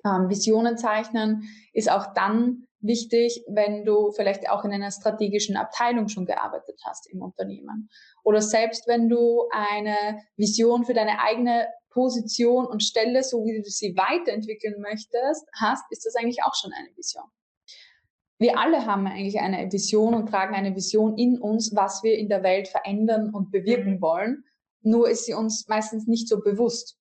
Ähm, Visionen zeichnen ist auch dann wichtig, wenn du vielleicht auch in einer strategischen Abteilung schon gearbeitet hast im Unternehmen. Oder selbst wenn du eine Vision für deine eigene Position und Stelle, so wie du sie weiterentwickeln möchtest, hast, ist das eigentlich auch schon eine Vision. Wir alle haben eigentlich eine Vision und tragen eine Vision in uns, was wir in der Welt verändern und bewirken mhm. wollen. Nur ist sie uns meistens nicht so bewusst.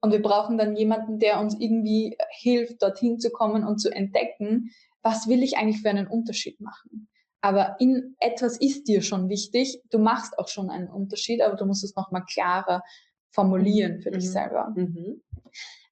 Und wir brauchen dann jemanden, der uns irgendwie hilft, dorthin zu kommen und zu entdecken, was will ich eigentlich für einen Unterschied machen. Aber in etwas ist dir schon wichtig. Du machst auch schon einen Unterschied, aber du musst es nochmal klarer formulieren für mhm. dich selber. Mhm.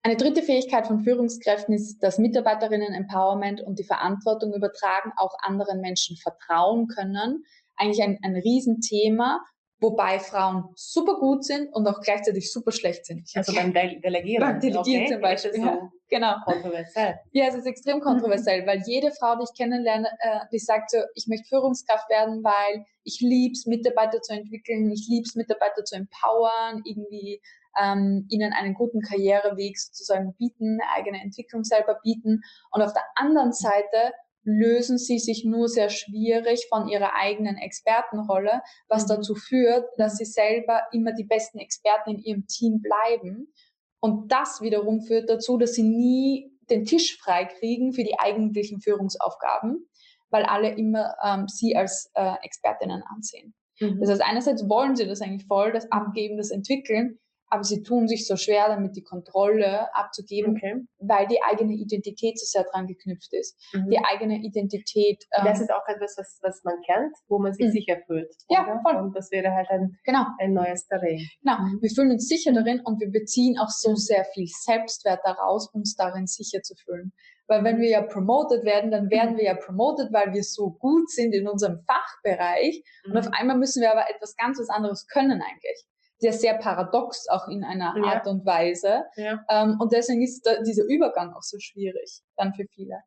Eine dritte Fähigkeit von Führungskräften ist das Mitarbeiterinnen-Empowerment und die Verantwortung übertragen, auch anderen Menschen vertrauen können, eigentlich ein, ein Riesenthema, wobei Frauen super gut sind und auch gleichzeitig super schlecht sind. Also beim De Delegieren. Beim Delegieren okay. zum Beispiel. So ja, genau. Kontroversiell. Ja, es ist extrem kontroversiell, mhm. weil jede Frau, die ich kennenlerne, äh, die sagt so, ich möchte Führungskraft werden, weil ich lieb's, Mitarbeiter zu entwickeln, ich lieb's, Mitarbeiter zu empowern, irgendwie ähm, ihnen einen guten Karriereweg sozusagen bieten, eigene Entwicklung selber bieten. Und auf der anderen Seite lösen sie sich nur sehr schwierig von ihrer eigenen Expertenrolle, was mhm. dazu führt, dass sie selber immer die besten Experten in ihrem Team bleiben. Und das wiederum führt dazu, dass sie nie den Tisch frei kriegen für die eigentlichen Führungsaufgaben, weil alle immer ähm, sie als äh, Expertinnen ansehen. Mhm. Das heißt, einerseits wollen sie das eigentlich voll, das Abgeben, das Entwickeln, aber sie tun sich so schwer damit, die Kontrolle abzugeben, okay. weil die eigene Identität so sehr dran geknüpft ist. Mhm. Die eigene Identität. Ähm, das ist auch etwas, was, was man kennt, wo man sich mhm. sicher fühlt. Ja, oder? voll. Und das wäre halt ein, genau. ein neues Terrain. Genau. Mhm. Wir fühlen uns sicher darin und wir beziehen auch so sehr viel Selbstwert daraus, uns darin sicher zu fühlen. Weil wenn wir ja promoted werden, dann werden mhm. wir ja promoted, weil wir so gut sind in unserem Fachbereich. Und auf mhm. einmal müssen wir aber etwas ganz was anderes können eigentlich sehr, sehr paradox auch in einer ja. Art und Weise. Ja. Ähm, und deswegen ist da dieser Übergang auch so schwierig dann für viele.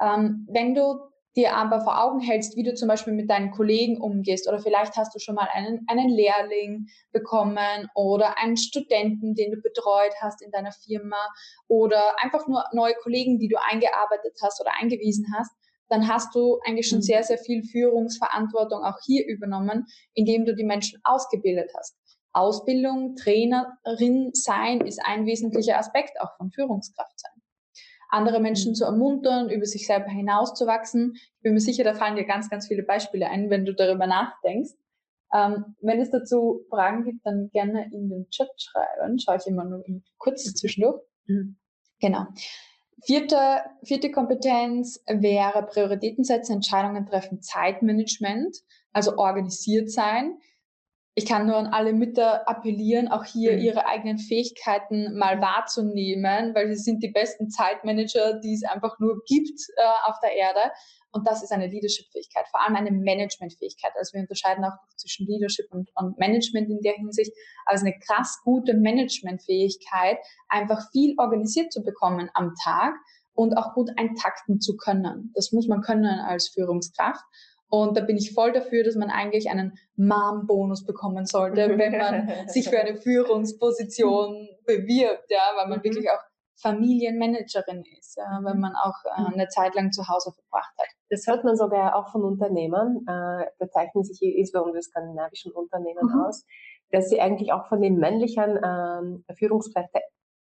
Ähm, wenn du dir aber vor Augen hältst, wie du zum Beispiel mit deinen Kollegen umgehst oder vielleicht hast du schon mal einen, einen Lehrling bekommen oder einen Studenten, den du betreut hast in deiner Firma oder einfach nur neue Kollegen, die du eingearbeitet hast oder eingewiesen hast, dann hast du eigentlich schon mhm. sehr, sehr viel Führungsverantwortung auch hier übernommen, indem du die Menschen ausgebildet hast. Ausbildung, Trainerin sein ist ein wesentlicher Aspekt auch von Führungskraft sein. Andere Menschen mhm. zu ermuntern, über sich selber hinauszuwachsen. Ich bin mir sicher, da fallen dir ganz, ganz viele Beispiele ein, wenn du darüber nachdenkst. Ähm, wenn es dazu Fragen gibt, dann gerne in den Chat schreiben. Schaue ich immer nur kurz zwischendurch. Mhm. Genau. Vierte, vierte Kompetenz wäre Prioritäten setzen, Entscheidungen treffen, Zeitmanagement, also organisiert sein ich kann nur an alle Mütter appellieren, auch hier mhm. ihre eigenen Fähigkeiten mal wahrzunehmen, weil sie sind die besten Zeitmanager, die es einfach nur gibt äh, auf der Erde. Und das ist eine Leadership-Fähigkeit, vor allem eine Management-Fähigkeit. Also wir unterscheiden auch zwischen Leadership und, und Management in der Hinsicht. Also eine krass gute Management-Fähigkeit, einfach viel organisiert zu bekommen am Tag und auch gut eintakten zu können. Das muss man können als Führungskraft. Und da bin ich voll dafür, dass man eigentlich einen Mom-Bonus bekommen sollte, wenn man sich für eine Führungsposition bewirbt, ja, weil man mhm. wirklich auch Familienmanagerin ist, ja, wenn man auch äh, mhm. eine Zeit lang zu Hause verbracht hat. Das hört man sogar auch von Unternehmern, äh, da zeichnen sich insbesondere skandinavischen Unternehmen mhm. aus, dass sie eigentlich auch von den männlichen ähm, Führungskräften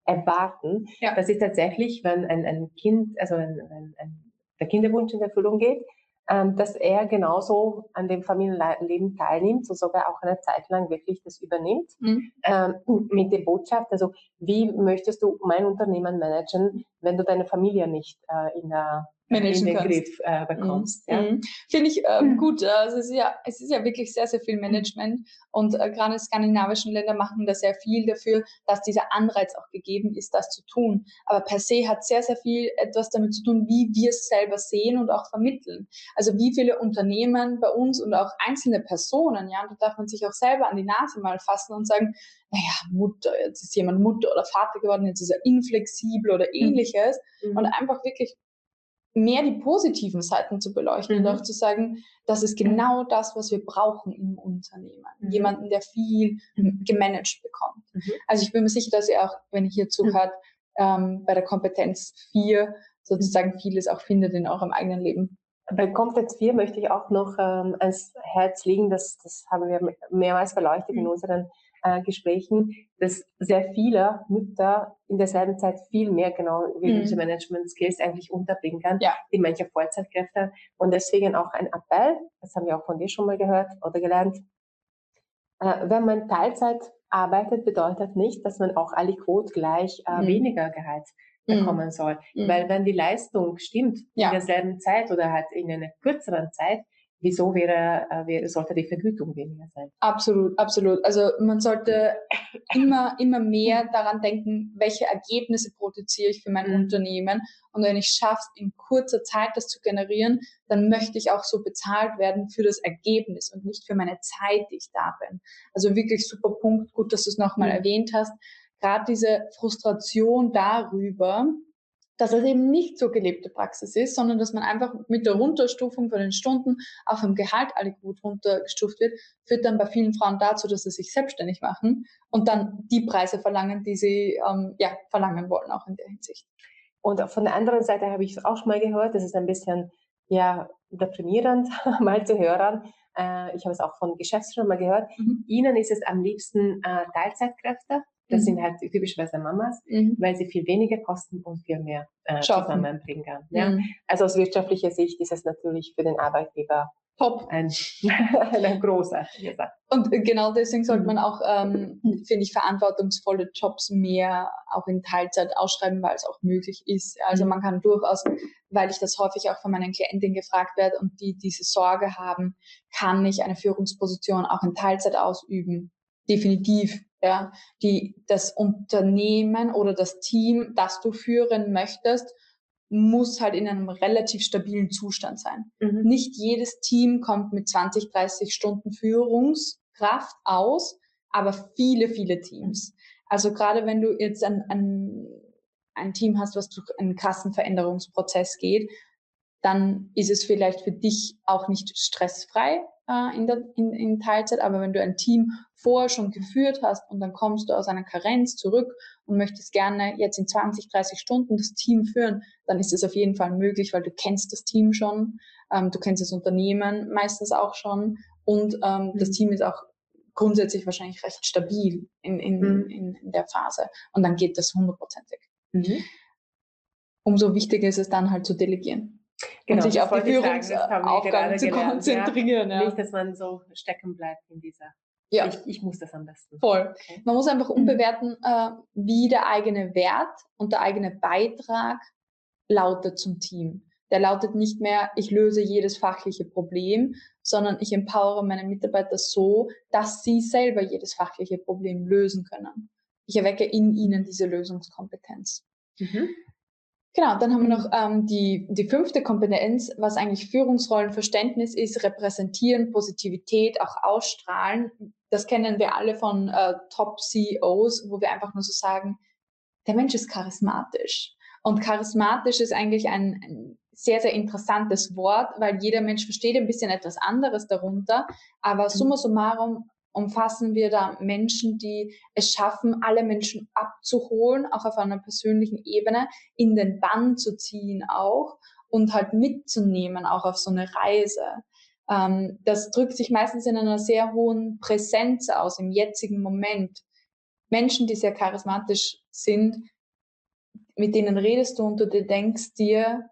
erwarten, ja. dass sie tatsächlich, wenn ein, ein Kind, also ein, ein, ein, der Kinderwunsch in Erfüllung geht, dass er genauso an dem Familienleben teilnimmt, so sogar auch eine Zeit lang wirklich das übernimmt, mhm. ähm, mit der Botschaft, also wie möchtest du mein Unternehmen managen, wenn du deine Familie nicht äh, in der managen in den Griff äh, bekommst. Mhm. Ja. Mhm. Finde ich äh, gut. Also es ist ja, es ist ja wirklich sehr, sehr viel Management und äh, gerade die skandinavischen Länder machen da sehr viel dafür, dass dieser Anreiz auch gegeben ist, das zu tun. Aber per se hat sehr, sehr viel etwas damit zu tun, wie wir es selber sehen und auch vermitteln. Also wie viele Unternehmen bei uns und auch einzelne Personen, ja, und da darf man sich auch selber an die Nase mal fassen und sagen, naja, Mutter, jetzt ist jemand Mutter oder Vater geworden, jetzt ist er inflexibel oder mhm. ähnliches mhm. und einfach wirklich mehr die positiven Seiten zu beleuchten mhm. und auch zu sagen, das ist genau das, was wir brauchen im Unternehmen. Mhm. Jemanden, der viel mhm. gemanagt bekommt. Mhm. Also ich bin mir sicher, dass ihr auch, wenn ihr hier zuhört, ähm, bei der Kompetenz 4 sozusagen mhm. vieles auch findet in eurem eigenen Leben. Bei Kompetenz 4 möchte ich auch noch ähm, ans Herz legen, das, das haben wir mehrmals beleuchtet in mhm. unseren äh, Gesprächen, dass sehr viele Mütter in derselben Zeit viel mehr genau wie mhm. diese Management Skills eigentlich unterbringen kann, ja. die manche Vollzeitkräfte. Und deswegen auch ein Appell, das haben wir auch von dir schon mal gehört oder gelernt, äh, wenn man Teilzeit arbeitet, bedeutet nicht, dass man auch alle Quote gleich äh, mhm. weniger Gehalt mhm. bekommen soll. Mhm. Weil wenn die Leistung stimmt ja. in derselben Zeit oder halt in einer kürzeren Zeit, wieso wäre, äh, sollte die Vergütung weniger sein? Absolut, absolut. Also man sollte immer, immer mehr daran denken, welche Ergebnisse produziere ich für mein mhm. Unternehmen. Und wenn ich schaffe, in kurzer Zeit das zu generieren, dann möchte ich auch so bezahlt werden für das Ergebnis und nicht für meine Zeit, die ich da bin. Also wirklich super Punkt. Gut, dass du es nochmal mhm. erwähnt hast. Gerade diese Frustration darüber, dass es eben nicht so gelebte Praxis ist, sondern dass man einfach mit der Runterstufung von den Stunden auch vom Gehalt alle gut runtergestuft wird, führt dann bei vielen Frauen dazu, dass sie sich selbstständig machen und dann die Preise verlangen, die sie ähm, ja, verlangen wollen, auch in der Hinsicht. Und von der anderen Seite habe ich es auch schon mal gehört, das ist ein bisschen ja, deprimierend mal zu hören. Äh, ich habe es auch von Geschäftsführern mal gehört. Mhm. Ihnen ist es am liebsten äh, Teilzeitkräfte das mhm. sind halt typischerweise Mamas, mhm. weil sie viel weniger kosten und viel mehr äh, zusammenbringen kann. Ja? Mhm. Also aus wirtschaftlicher Sicht ist es natürlich für den Arbeitgeber top, ein, ein großer. Und genau deswegen sollte man auch, ähm, finde ich, verantwortungsvolle Jobs mehr auch in Teilzeit ausschreiben, weil es auch möglich ist. Also mhm. man kann durchaus, weil ich das häufig auch von meinen Klientinnen gefragt werde und die diese Sorge haben, kann ich eine Führungsposition auch in Teilzeit ausüben? Definitiv ja, die, das Unternehmen oder das Team, das du führen möchtest, muss halt in einem relativ stabilen Zustand sein. Mhm. Nicht jedes Team kommt mit 20, 30 Stunden Führungskraft aus, aber viele, viele Teams. Also gerade wenn du jetzt ein, ein, ein Team hast, was durch einen krassen Veränderungsprozess geht, dann ist es vielleicht für dich auch nicht stressfrei, äh, in, der, in, in Teilzeit, aber wenn du ein Team vorher schon geführt hast und dann kommst du aus einer Karenz zurück und möchtest gerne jetzt in 20, 30 Stunden das Team führen, dann ist es auf jeden Fall möglich, weil du kennst das Team schon, ähm, du kennst das Unternehmen meistens auch schon und ähm, mhm. das Team ist auch grundsätzlich wahrscheinlich recht stabil in, in, mhm. in, in der Phase und dann geht das hundertprozentig. Mhm. Umso wichtiger ist es dann halt zu delegieren. Genau, und sich auf die Führungsaufgaben zu konzentrieren. Ja. Ja. Nicht, dass man so stecken bleibt in dieser. Ja. Ich, ich muss das am besten. Voll. Okay. Man muss einfach umbewerten, äh, wie der eigene Wert und der eigene Beitrag lautet zum Team. Der lautet nicht mehr, ich löse jedes fachliche Problem, sondern ich empowere meine Mitarbeiter so, dass sie selber jedes fachliche Problem lösen können. Ich erwecke in ihnen diese Lösungskompetenz. Mhm. Genau, dann haben wir noch ähm, die, die fünfte Kompetenz, was eigentlich Führungsrollenverständnis ist, repräsentieren, Positivität, auch ausstrahlen. Das kennen wir alle von äh, Top-CEOs, wo wir einfach nur so sagen, der Mensch ist charismatisch. Und charismatisch ist eigentlich ein, ein sehr, sehr interessantes Wort, weil jeder Mensch versteht ein bisschen etwas anderes darunter. Aber mhm. summa summarum umfassen wir da Menschen, die es schaffen, alle Menschen abzuholen, auch auf einer persönlichen Ebene, in den Bann zu ziehen auch und halt mitzunehmen, auch auf so eine Reise. Ähm, das drückt sich meistens in einer sehr hohen Präsenz aus im jetzigen Moment. Menschen, die sehr charismatisch sind, mit denen redest du und du denkst dir,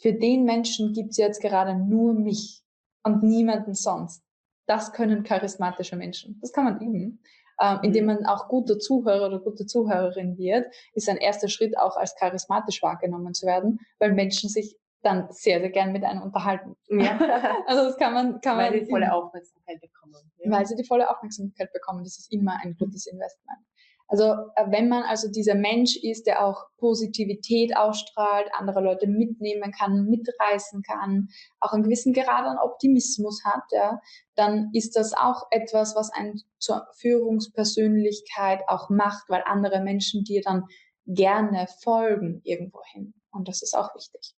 für den Menschen gibt es jetzt gerade nur mich und niemanden sonst. Das können charismatische Menschen. Das kann man üben. Ähm, indem mhm. man auch guter Zuhörer oder gute Zuhörerin wird, ist ein erster Schritt auch als charismatisch wahrgenommen zu werden, weil Menschen sich dann sehr, sehr gern mit einem unterhalten. Ja. also das kann man, kann weil man. Weil sie die volle Aufmerksamkeit bekommen. Ja. Weil sie die volle Aufmerksamkeit bekommen. Das ist immer ein gutes Investment. Also äh, wenn man also dieser Mensch ist, der auch Positivität ausstrahlt, andere Leute mitnehmen kann, mitreißen kann, auch einen gewissen Grad an Optimismus hat, ja, dann ist das auch etwas, was einen zur Führungspersönlichkeit auch macht, weil andere Menschen dir dann gerne folgen irgendwohin. Und das ist auch wichtig.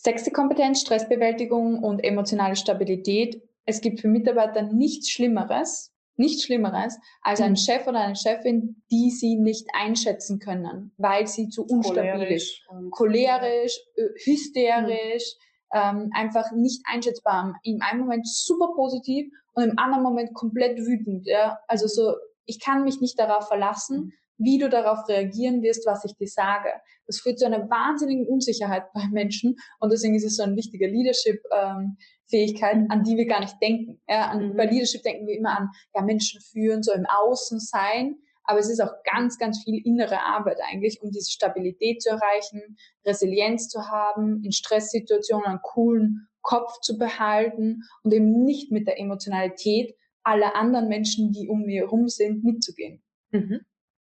Sechste Kompetenz, Stressbewältigung und emotionale Stabilität. Es gibt für Mitarbeiter nichts Schlimmeres, nichts Schlimmeres als ein mhm. Chef oder eine Chefin, die sie nicht einschätzen können, weil sie zu unstabil cholerisch ist. Cholerisch, hysterisch, mhm. ähm, einfach nicht einschätzbar. Im einen Moment super positiv und im anderen Moment komplett wütend. Ja? Also so, ich kann mich nicht darauf verlassen, mhm. Wie du darauf reagieren wirst, was ich dir sage. Das führt zu einer wahnsinnigen Unsicherheit bei Menschen und deswegen ist es so ein wichtiger Leadership. Ähm, Fähigkeit, an die wir gar nicht denken. Ja, an, mhm. Bei Leadership denken wir immer an ja, Menschen führen, so im Außen sein. Aber es ist auch ganz, ganz viel innere Arbeit eigentlich, um diese Stabilität zu erreichen, Resilienz zu haben, in Stresssituationen einen coolen Kopf zu behalten und eben nicht mit der Emotionalität aller anderen Menschen, die um mir herum sind, mitzugehen. Mhm.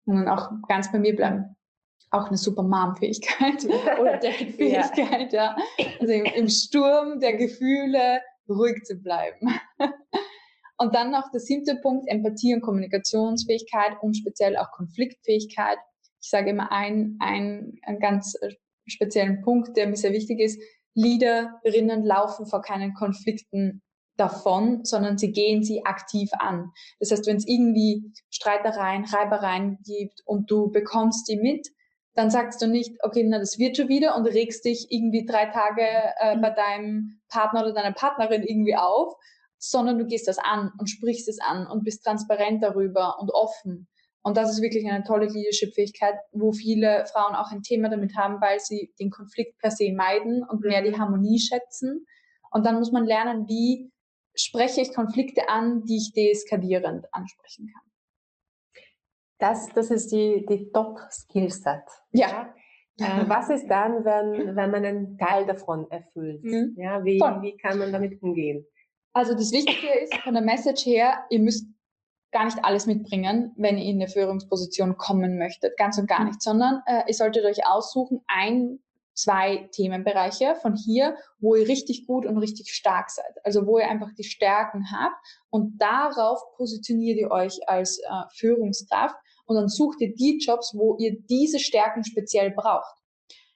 Und dann auch ganz bei mir bleiben. Auch eine super Mom-Fähigkeit oder Dad-Fähigkeit, ja. ja. Also im, im Sturm der Gefühle ruhig zu bleiben. Und dann noch der siebte Punkt, Empathie und Kommunikationsfähigkeit und speziell auch Konfliktfähigkeit. Ich sage immer ein, ein, einen ganz äh, speziellen Punkt, der mir sehr wichtig ist. Leaderinnen laufen vor keinen Konflikten davon, sondern sie gehen sie aktiv an. Das heißt, wenn es irgendwie Streitereien, Reibereien gibt und du bekommst die mit, dann sagst du nicht, okay, na, das wird schon wieder und regst dich irgendwie drei Tage äh, bei deinem Partner oder deiner Partnerin irgendwie auf, sondern du gehst das an und sprichst es an und bist transparent darüber und offen. Und das ist wirklich eine tolle Leadership-Fähigkeit, wo viele Frauen auch ein Thema damit haben, weil sie den Konflikt per se meiden und mehr die mhm. Harmonie schätzen. Und dann muss man lernen, wie spreche ich Konflikte an, die ich deeskalierend ansprechen kann. Das, das ist die, die Top-Skillset. Ja. Äh, was ist dann, wenn, wenn man einen Teil davon erfüllt? Mhm. Ja, wie, wie kann man damit umgehen? Also das Wichtige ist von der Message her, ihr müsst gar nicht alles mitbringen, wenn ihr in eine Führungsposition kommen möchtet, ganz und gar mhm. nicht, sondern äh, ihr solltet euch aussuchen, ein, zwei Themenbereiche von hier, wo ihr richtig gut und richtig stark seid, also wo ihr einfach die Stärken habt und darauf positioniert ihr euch als äh, Führungskraft und dann sucht ihr die Jobs, wo ihr diese Stärken speziell braucht.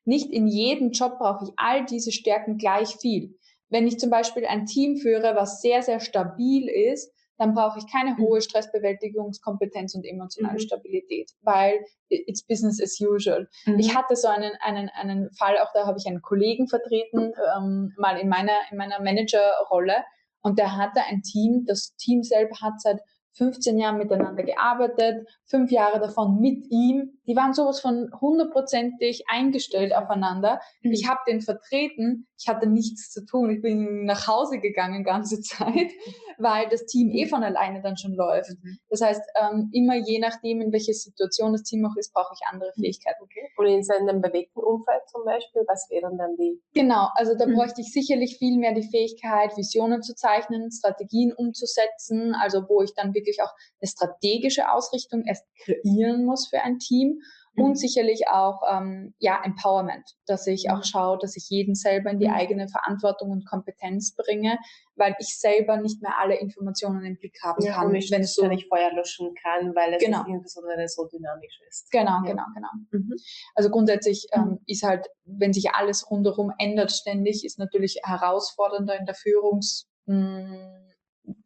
Nicht in jedem Job brauche ich all diese Stärken gleich viel. Wenn ich zum Beispiel ein Team führe, was sehr, sehr stabil ist, dann brauche ich keine mhm. hohe Stressbewältigungskompetenz und emotionale mhm. Stabilität, weil it's business as usual. Mhm. Ich hatte so einen, einen, einen Fall, auch da habe ich einen Kollegen vertreten, ähm, mal in meiner, in meiner Managerrolle und der hatte ein Team, das Team selber hat seit 15 Jahren miteinander gearbeitet, fünf Jahre davon mit ihm. Die waren sowas von hundertprozentig eingestellt aufeinander. Mhm. Ich habe den vertreten, ich hatte nichts zu tun. Ich bin nach Hause gegangen ganze Zeit, weil das Team eh von alleine dann schon läuft. Mhm. Das heißt, ähm, immer je nachdem, in welcher Situation das Team auch ist, brauche ich andere mhm. Fähigkeiten. Okay. Und in seinem bewegten Umfeld zum Beispiel, was wären dann die? Genau, also da mhm. bräuchte ich sicherlich viel mehr die Fähigkeit, Visionen zu zeichnen, Strategien umzusetzen, also wo ich dann wirklich auch eine strategische Ausrichtung erst kreieren muss für ein Team mhm. Und sicherlich auch ähm, ja Empowerment, dass ich auch mhm. schaue, dass ich jeden selber in die mhm. eigene Verantwortung und Kompetenz bringe, weil ich selber nicht mehr alle Informationen im Blick haben ja, kann, wenn es so nicht Feuer löschen kann, weil es genau. insbesondere so dynamisch ist. Genau, ja. genau, genau. Mhm. Also grundsätzlich ähm, ist halt, wenn sich alles rundherum ändert ständig, ist natürlich herausfordernder in der Führungs mh,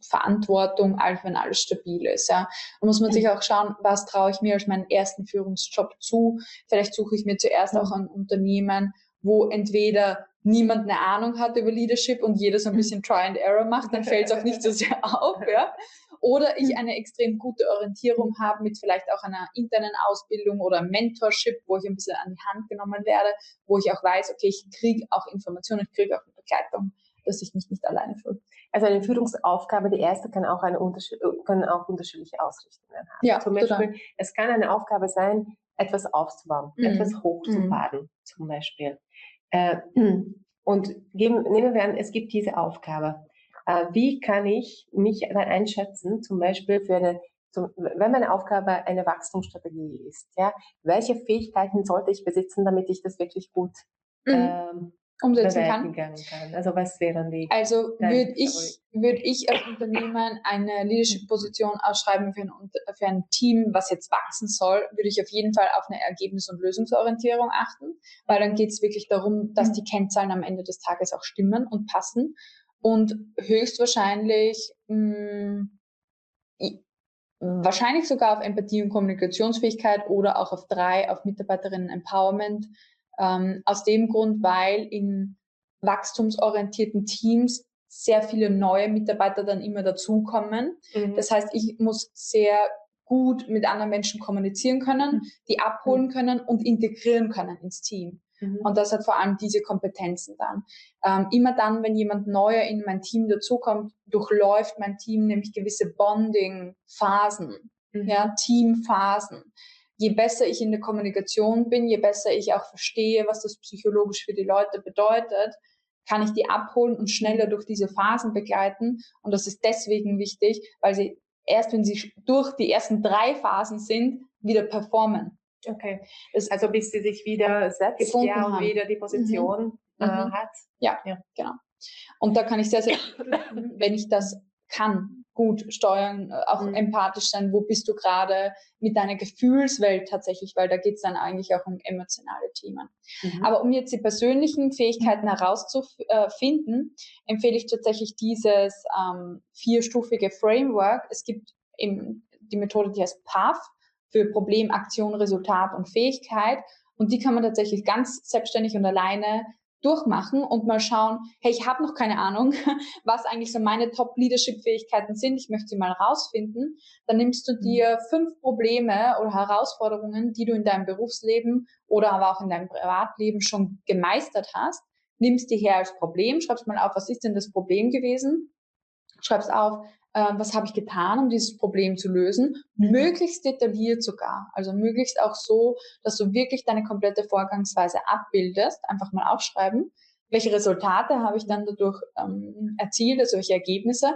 Verantwortung, als wenn alles stabil ist. Ja. Da muss man sich auch schauen, was traue ich mir als meinen ersten Führungsjob zu. Vielleicht suche ich mir zuerst auch ein Unternehmen, wo entweder niemand eine Ahnung hat über Leadership und jeder so ein bisschen Try and Error macht, dann fällt es auch nicht so sehr auf. Ja. Oder ich eine extrem gute Orientierung habe mit vielleicht auch einer internen Ausbildung oder Mentorship, wo ich ein bisschen an die Hand genommen werde, wo ich auch weiß, okay, ich kriege auch Informationen, ich kriege auch eine Begleitung dass ich mich nicht alleine fühle. Also eine Führungsaufgabe, die erste kann auch eine Unterschied können auch unterschiedliche Ausrichtungen haben. Ja, zum Beispiel, total. es kann eine Aufgabe sein, etwas aufzubauen, mhm. etwas hochzufahren, mhm. zum Beispiel. Äh, und geben, nehmen wir an, es gibt diese Aufgabe. Äh, wie kann ich mich dann einschätzen, zum Beispiel für eine zum, wenn meine Aufgabe eine Wachstumsstrategie ist, ja, welche Fähigkeiten sollte ich besitzen, damit ich das wirklich gut mhm. ähm, umsetzen kann. kann. Also was wären die? Also würde ich, würde ich als Unternehmen eine Leadership-Position ausschreiben für ein, für ein Team, was jetzt wachsen soll, würde ich auf jeden Fall auf eine Ergebnis- und Lösungsorientierung achten, weil dann geht es wirklich darum, dass mhm. die Kennzahlen am Ende des Tages auch stimmen und passen und höchstwahrscheinlich mh, mm, wahrscheinlich sogar auf Empathie und Kommunikationsfähigkeit oder auch auf drei, auf Mitarbeiterinnen Empowerment ähm, aus dem Grund, weil in wachstumsorientierten Teams sehr viele neue Mitarbeiter dann immer dazukommen. Mhm. Das heißt, ich muss sehr gut mit anderen Menschen kommunizieren können, mhm. die abholen können und integrieren können ins Team. Mhm. Und das hat vor allem diese Kompetenzen dann. Ähm, immer dann, wenn jemand neuer in mein Team dazukommt, durchläuft mein Team nämlich gewisse Bonding-Phasen, mhm. ja, Teamphasen je besser ich in der Kommunikation bin, je besser ich auch verstehe, was das psychologisch für die Leute bedeutet, kann ich die abholen und schneller durch diese Phasen begleiten. Und das ist deswegen wichtig, weil sie erst, wenn sie durch die ersten drei Phasen sind, wieder performen. Okay. Das also bis sie sich wieder setzt ja, und haben. wieder die Position mhm. äh, mhm. hat. Ja, ja, genau. Und da kann ich sehr, sehr, wenn ich das kann, gut steuern, äh, auch mhm. empathisch sein, wo bist du gerade mit deiner Gefühlswelt tatsächlich, weil da geht es dann eigentlich auch um emotionale Themen. Mhm. Aber um jetzt die persönlichen Fähigkeiten herauszufinden, empfehle ich tatsächlich dieses ähm, vierstufige Framework. Es gibt eben die Methode, die heißt PATH für Problem, Aktion, Resultat und Fähigkeit. Und die kann man tatsächlich ganz selbstständig und alleine durchmachen und mal schauen, hey, ich habe noch keine Ahnung, was eigentlich so meine Top-Leadership-Fähigkeiten sind, ich möchte sie mal rausfinden, dann nimmst du dir mhm. fünf Probleme oder Herausforderungen, die du in deinem Berufsleben oder aber auch in deinem Privatleben schon gemeistert hast, nimmst die her als Problem, schreibst mal auf, was ist denn das Problem gewesen, schreibst auf, äh, was habe ich getan, um dieses Problem zu lösen, mhm. möglichst detailliert sogar, also möglichst auch so, dass du wirklich deine komplette Vorgangsweise abbildest, einfach mal aufschreiben, welche Resultate habe ich dann dadurch ähm, erzielt, also welche Ergebnisse.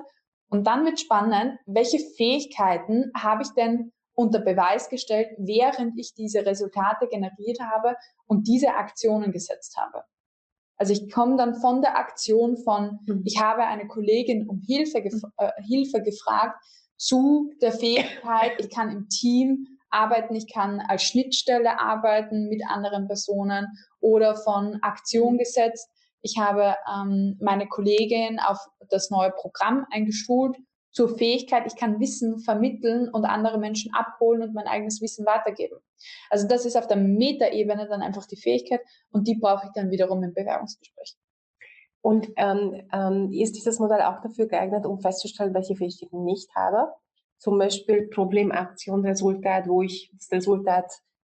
Und dann wird spannend, welche Fähigkeiten habe ich denn unter Beweis gestellt, während ich diese Resultate generiert habe und diese Aktionen gesetzt habe. Also ich komme dann von der Aktion von, mhm. ich habe eine Kollegin um Hilfe, gef mhm. äh, Hilfe gefragt, zu der Fähigkeit, ich kann im Team arbeiten, ich kann als Schnittstelle arbeiten mit anderen Personen oder von Aktion mhm. gesetzt. Ich habe ähm, meine Kollegin auf das neue Programm eingeschult zur Fähigkeit, ich kann Wissen vermitteln und andere Menschen abholen und mein eigenes Wissen weitergeben. Also das ist auf der Metaebene dann einfach die Fähigkeit und die brauche ich dann wiederum im Bewerbungsgespräch. Und ähm, ähm, ist dieses Modell auch dafür geeignet, um festzustellen, welche Fähigkeiten ich nicht habe? Zum Beispiel Problemaktion, Resultat, wo ich das Resultat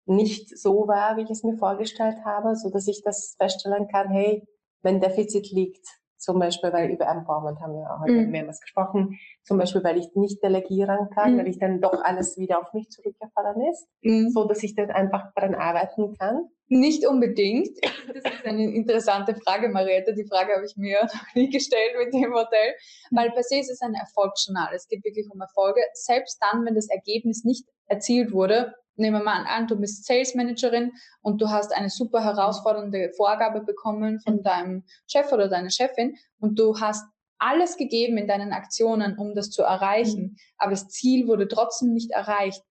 nicht so war, wie ich es mir vorgestellt habe, so dass ich das feststellen kann, hey, mein Defizit liegt zum Beispiel, weil über Empowerment haben wir heute mhm. mehrmals gesprochen. Zum Beispiel, weil ich nicht delegieren kann, mhm. weil ich dann doch alles wieder auf mich zurückgefallen ist, mhm. so dass ich dann einfach daran arbeiten kann. Nicht unbedingt. Das ist eine interessante Frage, Mariette. Die Frage habe ich mir noch nie gestellt mit dem Modell, weil per se ist es ein Erfolgsjournal. Es geht wirklich um Erfolge. Selbst dann, wenn das Ergebnis nicht erzielt wurde, nehmen wir mal an, du bist Sales Managerin und du hast eine super herausfordernde Vorgabe bekommen von mhm. deinem Chef oder deiner Chefin und du hast alles gegeben in deinen Aktionen, um das zu erreichen, mhm. aber das Ziel wurde trotzdem nicht erreicht,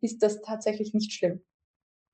ist das tatsächlich nicht schlimm.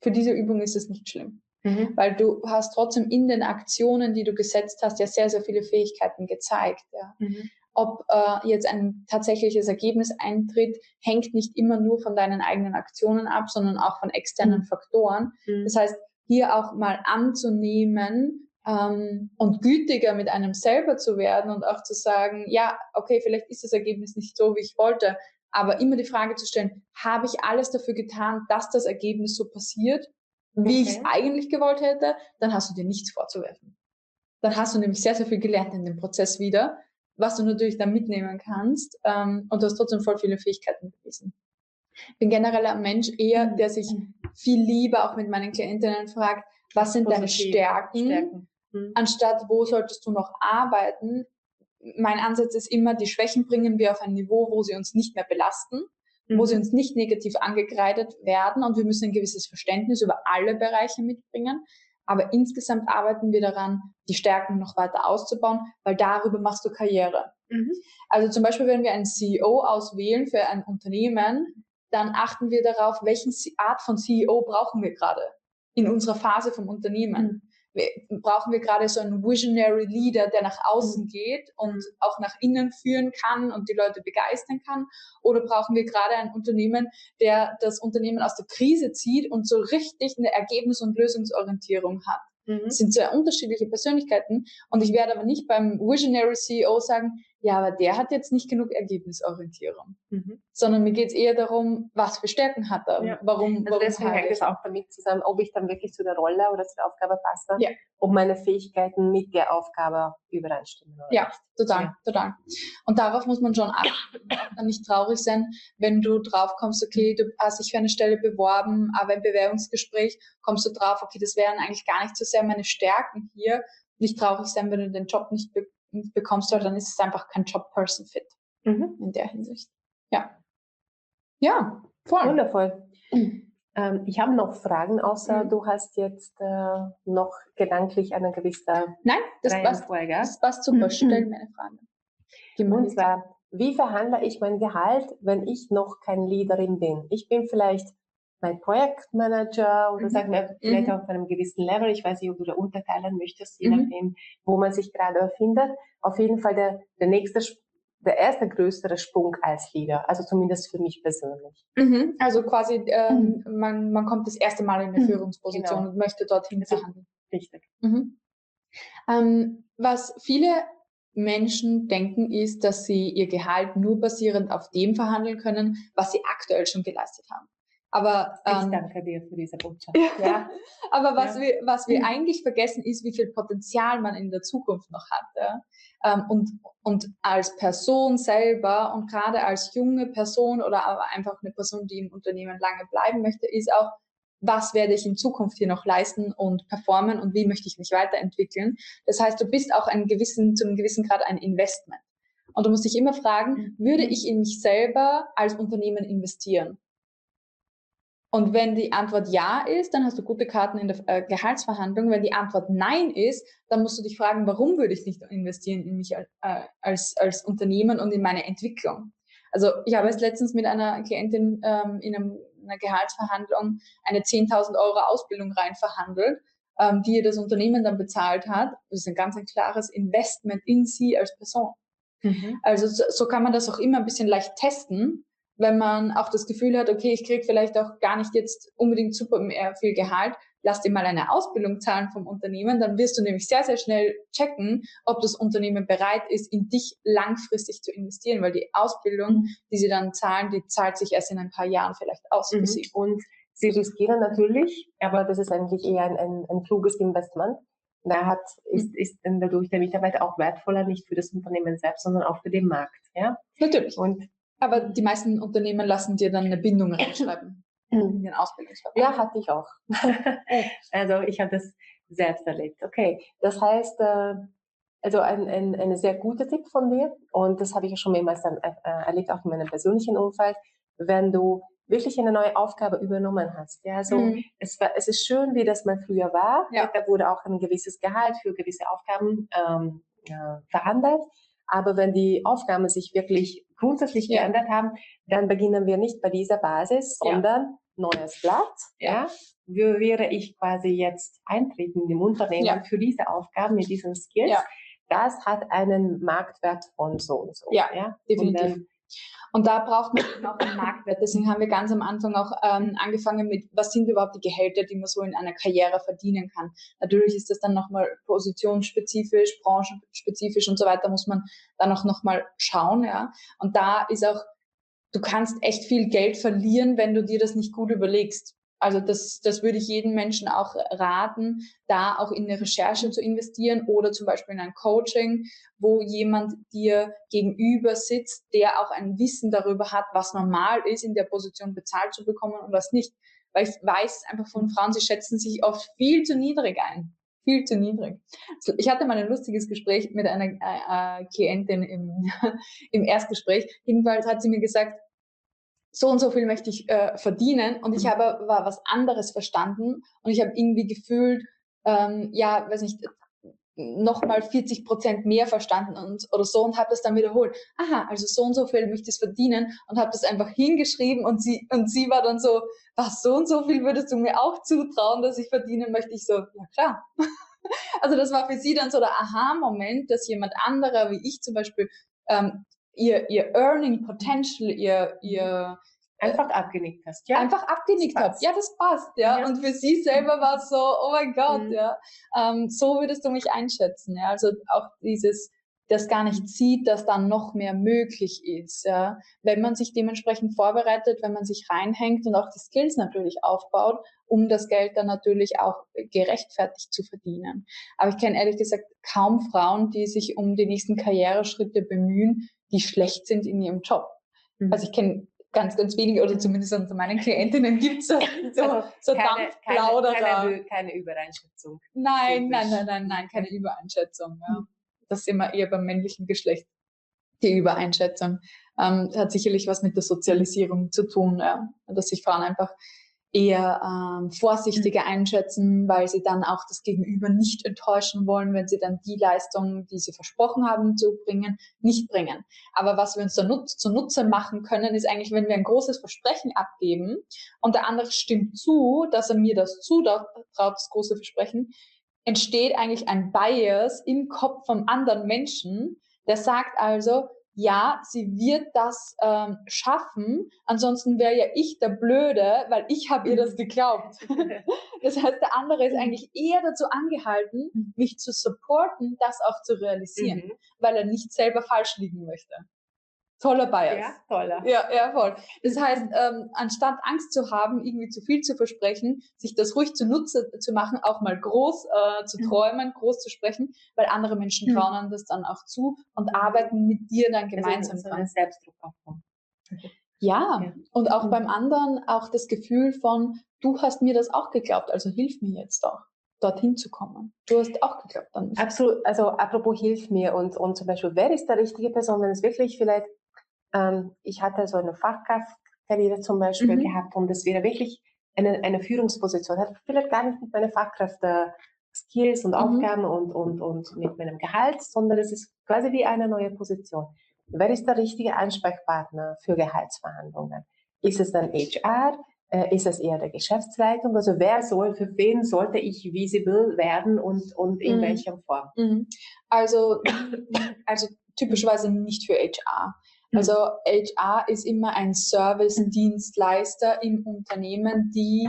Für diese Übung ist es nicht schlimm. Mhm. Weil du hast trotzdem in den Aktionen, die du gesetzt hast, ja sehr, sehr viele Fähigkeiten gezeigt. Ja. Mhm ob äh, jetzt ein tatsächliches Ergebnis eintritt, hängt nicht immer nur von deinen eigenen Aktionen ab, sondern auch von externen mhm. Faktoren. Mhm. Das heißt, hier auch mal anzunehmen ähm, und gütiger mit einem selber zu werden und auch zu sagen, ja, okay, vielleicht ist das Ergebnis nicht so, wie ich wollte, aber immer die Frage zu stellen, habe ich alles dafür getan, dass das Ergebnis so passiert, wie okay. ich es eigentlich gewollt hätte, dann hast du dir nichts vorzuwerfen. Dann hast du nämlich sehr, sehr viel gelernt in dem Prozess wieder was du natürlich dann mitnehmen kannst. Ähm, und du hast trotzdem voll viele Fähigkeiten bewiesen. Ich bin generell ein Mensch eher, der sich viel lieber auch mit meinen Klientinnen fragt, was sind deine Stärken, Stärken. Mhm. anstatt wo solltest du noch arbeiten. Mein Ansatz ist immer, die Schwächen bringen wir auf ein Niveau, wo sie uns nicht mehr belasten, mhm. wo sie mhm. uns nicht negativ angekreidet werden und wir müssen ein gewisses Verständnis über alle Bereiche mitbringen. Aber insgesamt arbeiten wir daran, die Stärken noch weiter auszubauen, weil darüber machst du Karriere. Mhm. Also zum Beispiel, wenn wir einen CEO auswählen für ein Unternehmen, dann achten wir darauf, welchen Art von CEO brauchen wir gerade in unserer Phase vom Unternehmen. Mhm brauchen wir gerade so einen Visionary Leader, der nach außen geht und auch nach innen führen kann und die Leute begeistern kann? Oder brauchen wir gerade ein Unternehmen, der das Unternehmen aus der Krise zieht und so richtig eine Ergebnis- und Lösungsorientierung hat? Mhm. Das sind sehr unterschiedliche Persönlichkeiten und ich werde aber nicht beim Visionary CEO sagen, ja, aber der hat jetzt nicht genug Ergebnisorientierung, mhm. sondern mir geht es eher darum, was für Stärken hat er, ja. warum. Also warum deswegen hängt es auch damit zusammen, ob ich dann wirklich zu der Rolle oder zu der Aufgabe passe, ja. ob meine Fähigkeiten mit der Aufgabe übereinstimmen. ja, nicht. total, ja. total. Und darauf muss man schon achten, nicht traurig sein, wenn du drauf kommst, okay, du hast dich für eine Stelle beworben, aber im Bewerbungsgespräch kommst du drauf, okay, das wären eigentlich gar nicht so sehr meine Stärken hier, nicht traurig sein, wenn du den Job nicht, be nicht bekommst, weil dann ist es einfach kein Job-Person-Fit mhm. in der Hinsicht. Ja. Ja, voll. Wundervoll. Ähm, ich habe noch Fragen, außer mhm. du hast jetzt äh, noch gedanklich eine gewisse Nein, das passt, das passt super. Mhm. Stell mir eine Frage. Und zwar, wie verhandle ich mein Gehalt, wenn ich noch kein Leaderin bin? Ich bin vielleicht mein Projektmanager oder mhm. sagen wir vielleicht mhm. auf einem gewissen Level. Ich weiß nicht, ob du da unterteilen möchtest, je mhm. nachdem, wo man sich gerade befindet. Auf jeden Fall der, der nächste der erste größere Sprung als Leader, also zumindest für mich persönlich. Mhm. Also quasi, ähm, mhm. man, man kommt das erste Mal in eine mhm. Führungsposition genau. und möchte dorthin verhandeln. Richtig. Ähm, was viele Menschen denken, ist, dass sie ihr Gehalt nur basierend auf dem verhandeln können, was sie aktuell schon geleistet haben. Aber ähm, ich danke dir für diese Botschaft. ja. Aber was ja. wir was wir mhm. eigentlich vergessen ist, wie viel Potenzial man in der Zukunft noch hat. Ja? Ähm, und und als Person selber und gerade als junge Person oder aber einfach eine Person, die im Unternehmen lange bleiben möchte, ist auch was werde ich in Zukunft hier noch leisten und performen und wie möchte ich mich weiterentwickeln. Das heißt, du bist auch einen gewissen, zu einem gewissen Grad ein Investment. Und du musst dich immer fragen, mhm. würde ich in mich selber als Unternehmen investieren? Und wenn die Antwort ja ist, dann hast du gute Karten in der äh, Gehaltsverhandlung. Wenn die Antwort nein ist, dann musst du dich fragen, warum würde ich nicht investieren in mich äh, als, als Unternehmen und in meine Entwicklung? Also ich habe jetzt letztens mit einer Klientin ähm, in einem, einer Gehaltsverhandlung eine 10.000 Euro Ausbildung rein verhandelt, ähm, die ihr das Unternehmen dann bezahlt hat. Das ist ein ganz ein klares Investment in sie als Person. Mhm. Also so, so kann man das auch immer ein bisschen leicht testen wenn man auch das Gefühl hat, okay, ich kriege vielleicht auch gar nicht jetzt unbedingt super viel Gehalt, lass dir mal eine Ausbildung zahlen vom Unternehmen, dann wirst du nämlich sehr, sehr schnell checken, ob das Unternehmen bereit ist, in dich langfristig zu investieren, weil die Ausbildung, mhm. die sie dann zahlen, die zahlt sich erst in ein paar Jahren vielleicht aus. Mhm. Und sie riskieren natürlich, aber das ist eigentlich eher ein, ein, ein kluges Investment. Da hat, ist, mhm. ist dann dadurch der Mitarbeiter auch wertvoller, nicht für das Unternehmen selbst, sondern auch für den Markt. Ja? Natürlich. Und aber die meisten Unternehmen lassen dir dann eine Bindung reinschreiben. in den Ausbildungsvertrag. Ja, hatte ich auch. also ich habe das selbst erlebt. Okay, das heißt, äh, also ein, ein, ein sehr guter Tipp von dir und das habe ich ja schon mehrmals dann äh, erlebt, auch in meinem persönlichen Umfeld, wenn du wirklich eine neue Aufgabe übernommen hast. Ja, also mhm. es, war, es ist schön, wie das mal früher war. Ja. Da wurde auch ein gewisses Gehalt für gewisse Aufgaben ähm, äh, verhandelt. Aber wenn die Aufgaben sich wirklich grundsätzlich ja. geändert haben, dann beginnen wir nicht bei dieser Basis, sondern neues Blatt. Ja. ja. Wäre ich quasi jetzt eintreten im Unternehmen ja. für diese Aufgaben mit diesen Skills, ja. das hat einen Marktwert von so und so. Ja, definitiv. Und da braucht man eben auch einen Marktwert. Deswegen haben wir ganz am Anfang auch ähm, angefangen mit, was sind überhaupt die Gehälter, die man so in einer Karriere verdienen kann. Natürlich ist das dann nochmal positionsspezifisch, branchenspezifisch und so weiter, muss man dann auch nochmal schauen. Ja. Und da ist auch, du kannst echt viel Geld verlieren, wenn du dir das nicht gut überlegst. Also das, das würde ich jedem Menschen auch raten, da auch in eine Recherche zu investieren oder zum Beispiel in ein Coaching, wo jemand dir gegenüber sitzt, der auch ein Wissen darüber hat, was normal ist, in der Position bezahlt zu bekommen und was nicht. Weil ich weiß einfach von Frauen, sie schätzen sich oft viel zu niedrig ein. Viel zu niedrig. Ich hatte mal ein lustiges Gespräch mit einer äh, äh Klientin im, im Erstgespräch. Jedenfalls hat sie mir gesagt, so und so viel möchte ich äh, verdienen und ich mhm. habe war was anderes verstanden und ich habe irgendwie gefühlt, ähm, ja, weiß nicht, nochmal 40 Prozent mehr verstanden und, oder so und habe das dann wiederholt. Aha, also so und so viel möchte ich verdienen und habe das einfach hingeschrieben und sie und sie war dann so, was so und so viel würdest du mir auch zutrauen, dass ich verdienen möchte? Ich so, ja klar. also das war für sie dann so der Aha-Moment, dass jemand anderer wie ich zum Beispiel ähm, ihr, ihr Earning Potential, ihr, ihr einfach abgenickt hast, ja? Einfach abgenickt habt. Ja, das passt, ja? ja. Und für sie selber war es so, oh mein Gott, mhm. ja. Ähm, so würdest du mich einschätzen, ja. Also auch dieses, das gar nicht sieht, dass dann noch mehr möglich ist, ja. Wenn man sich dementsprechend vorbereitet, wenn man sich reinhängt und auch die Skills natürlich aufbaut, um das Geld dann natürlich auch gerechtfertigt zu verdienen. Aber ich kenne ehrlich gesagt kaum Frauen, die sich um die nächsten Karriereschritte bemühen, die schlecht sind in ihrem Job. Mhm. Also ich kenne ganz, ganz wenige, oder zumindest unter meinen Klientinnen gibt es so, so, Also so keine, Dampfplauderer. keine, keine, keine Übereinschätzung. Nein, nein, nein, nein, nein, keine Übereinschätzung. Ja. Das sind wir eher beim männlichen Geschlecht, die Übereinschätzung. Ähm, hat sicherlich was mit der Sozialisierung zu tun, ja. dass sich Frauen einfach eher ähm, vorsichtiger einschätzen, weil sie dann auch das Gegenüber nicht enttäuschen wollen, wenn sie dann die Leistung, die sie versprochen haben zu bringen, nicht bringen. Aber was wir uns da nutz zunutze machen können, ist eigentlich, wenn wir ein großes Versprechen abgeben und der andere stimmt zu, dass er mir das zutraut, das große Versprechen, entsteht eigentlich ein Bias im Kopf vom anderen Menschen, der sagt also, ja, sie wird das ähm, schaffen, ansonsten wäre ja ich der Blöde, weil ich habe ihr das geglaubt. Das heißt, der andere ist eigentlich eher dazu angehalten, mich zu supporten, das auch zu realisieren, Mhm. weil er nicht selber falsch liegen möchte. Toller Bias. Ja, toller. Ja, ja, voll. Das heißt, ähm, anstatt Angst zu haben, irgendwie zu viel zu versprechen, sich das ruhig zunutze zu machen, auch mal groß äh, zu Mhm. träumen, groß zu sprechen, weil andere Menschen Mhm. trauen einem das dann auch zu und arbeiten mit dir dann gemeinsam also, so dran. Selbstdruck aufbauen. Ja, Ja. und auch Mhm. beim anderen auch das Gefühl von, du hast mir das auch geglaubt, also hilf mir jetzt auch, dorthin zu kommen. Du hast auch geglaubt an mich. Absolut, also apropos hilf mir und, und zum Beispiel, wer ist der richtige Person, wenn es wirklich vielleicht, ähm, ich hatte so eine Fachkraftkarriere zum Beispiel Mhm. gehabt und es wäre wirklich eine, eine Führungsposition, hat vielleicht gar nicht mit meinen Fachkräfte-Skills und Mhm. Aufgaben und, und, und mit meinem Gehalt, sondern es ist quasi wie eine neue Position. Wer ist der richtige Ansprechpartner für Gehaltsverhandlungen? Ist es dann HR? Äh, Ist es eher der Geschäftsleitung? Also wer soll, für wen sollte ich visible werden und, und in Mhm. welcher Form? Mhm. Also, also typischerweise nicht für HR. Mhm. Also HR ist immer ein Service-Dienstleister im Unternehmen, die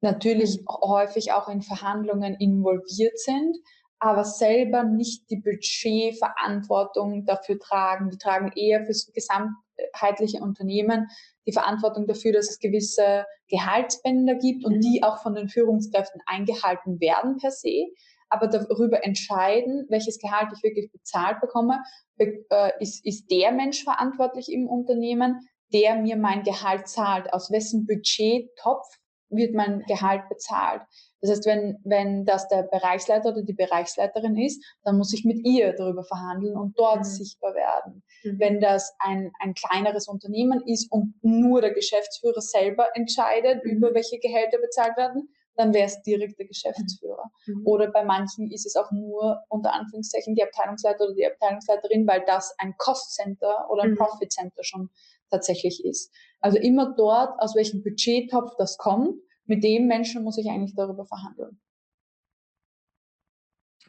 natürlich häufig auch in Verhandlungen involviert sind, aber selber nicht die Budgetverantwortung dafür tragen. Die tragen eher fürs gesamtheitliche Unternehmen die Verantwortung dafür, dass es gewisse Gehaltsbänder gibt und Mhm. die auch von den Führungskräften eingehalten werden per se. Aber darüber entscheiden, welches Gehalt ich wirklich bezahlt bekomme, be äh, ist, ist der Mensch verantwortlich im Unternehmen, der mir mein Gehalt zahlt. Aus wessen Budgettopf wird mein Gehalt bezahlt? Das heißt, wenn, wenn das der Bereichsleiter oder die Bereichsleiterin ist, dann muss ich mit ihr darüber verhandeln und dort Mhm. sichtbar werden. Wenn das ein, ein kleineres Unternehmen ist und nur der Geschäftsführer selber entscheidet, Mhm. über welche Gehälter bezahlt werden, dann wäre es direkt der Geschäftsführer. Mhm. Oder bei manchen ist es auch nur unter Anführungszeichen die Abteilungsleiter oder die Abteilungsleiterin, weil das ein Cost Center oder ein Mhm. Profit Center schon tatsächlich ist. Also immer dort, aus welchem Budgettopf das kommt, mit dem Menschen muss ich eigentlich darüber verhandeln.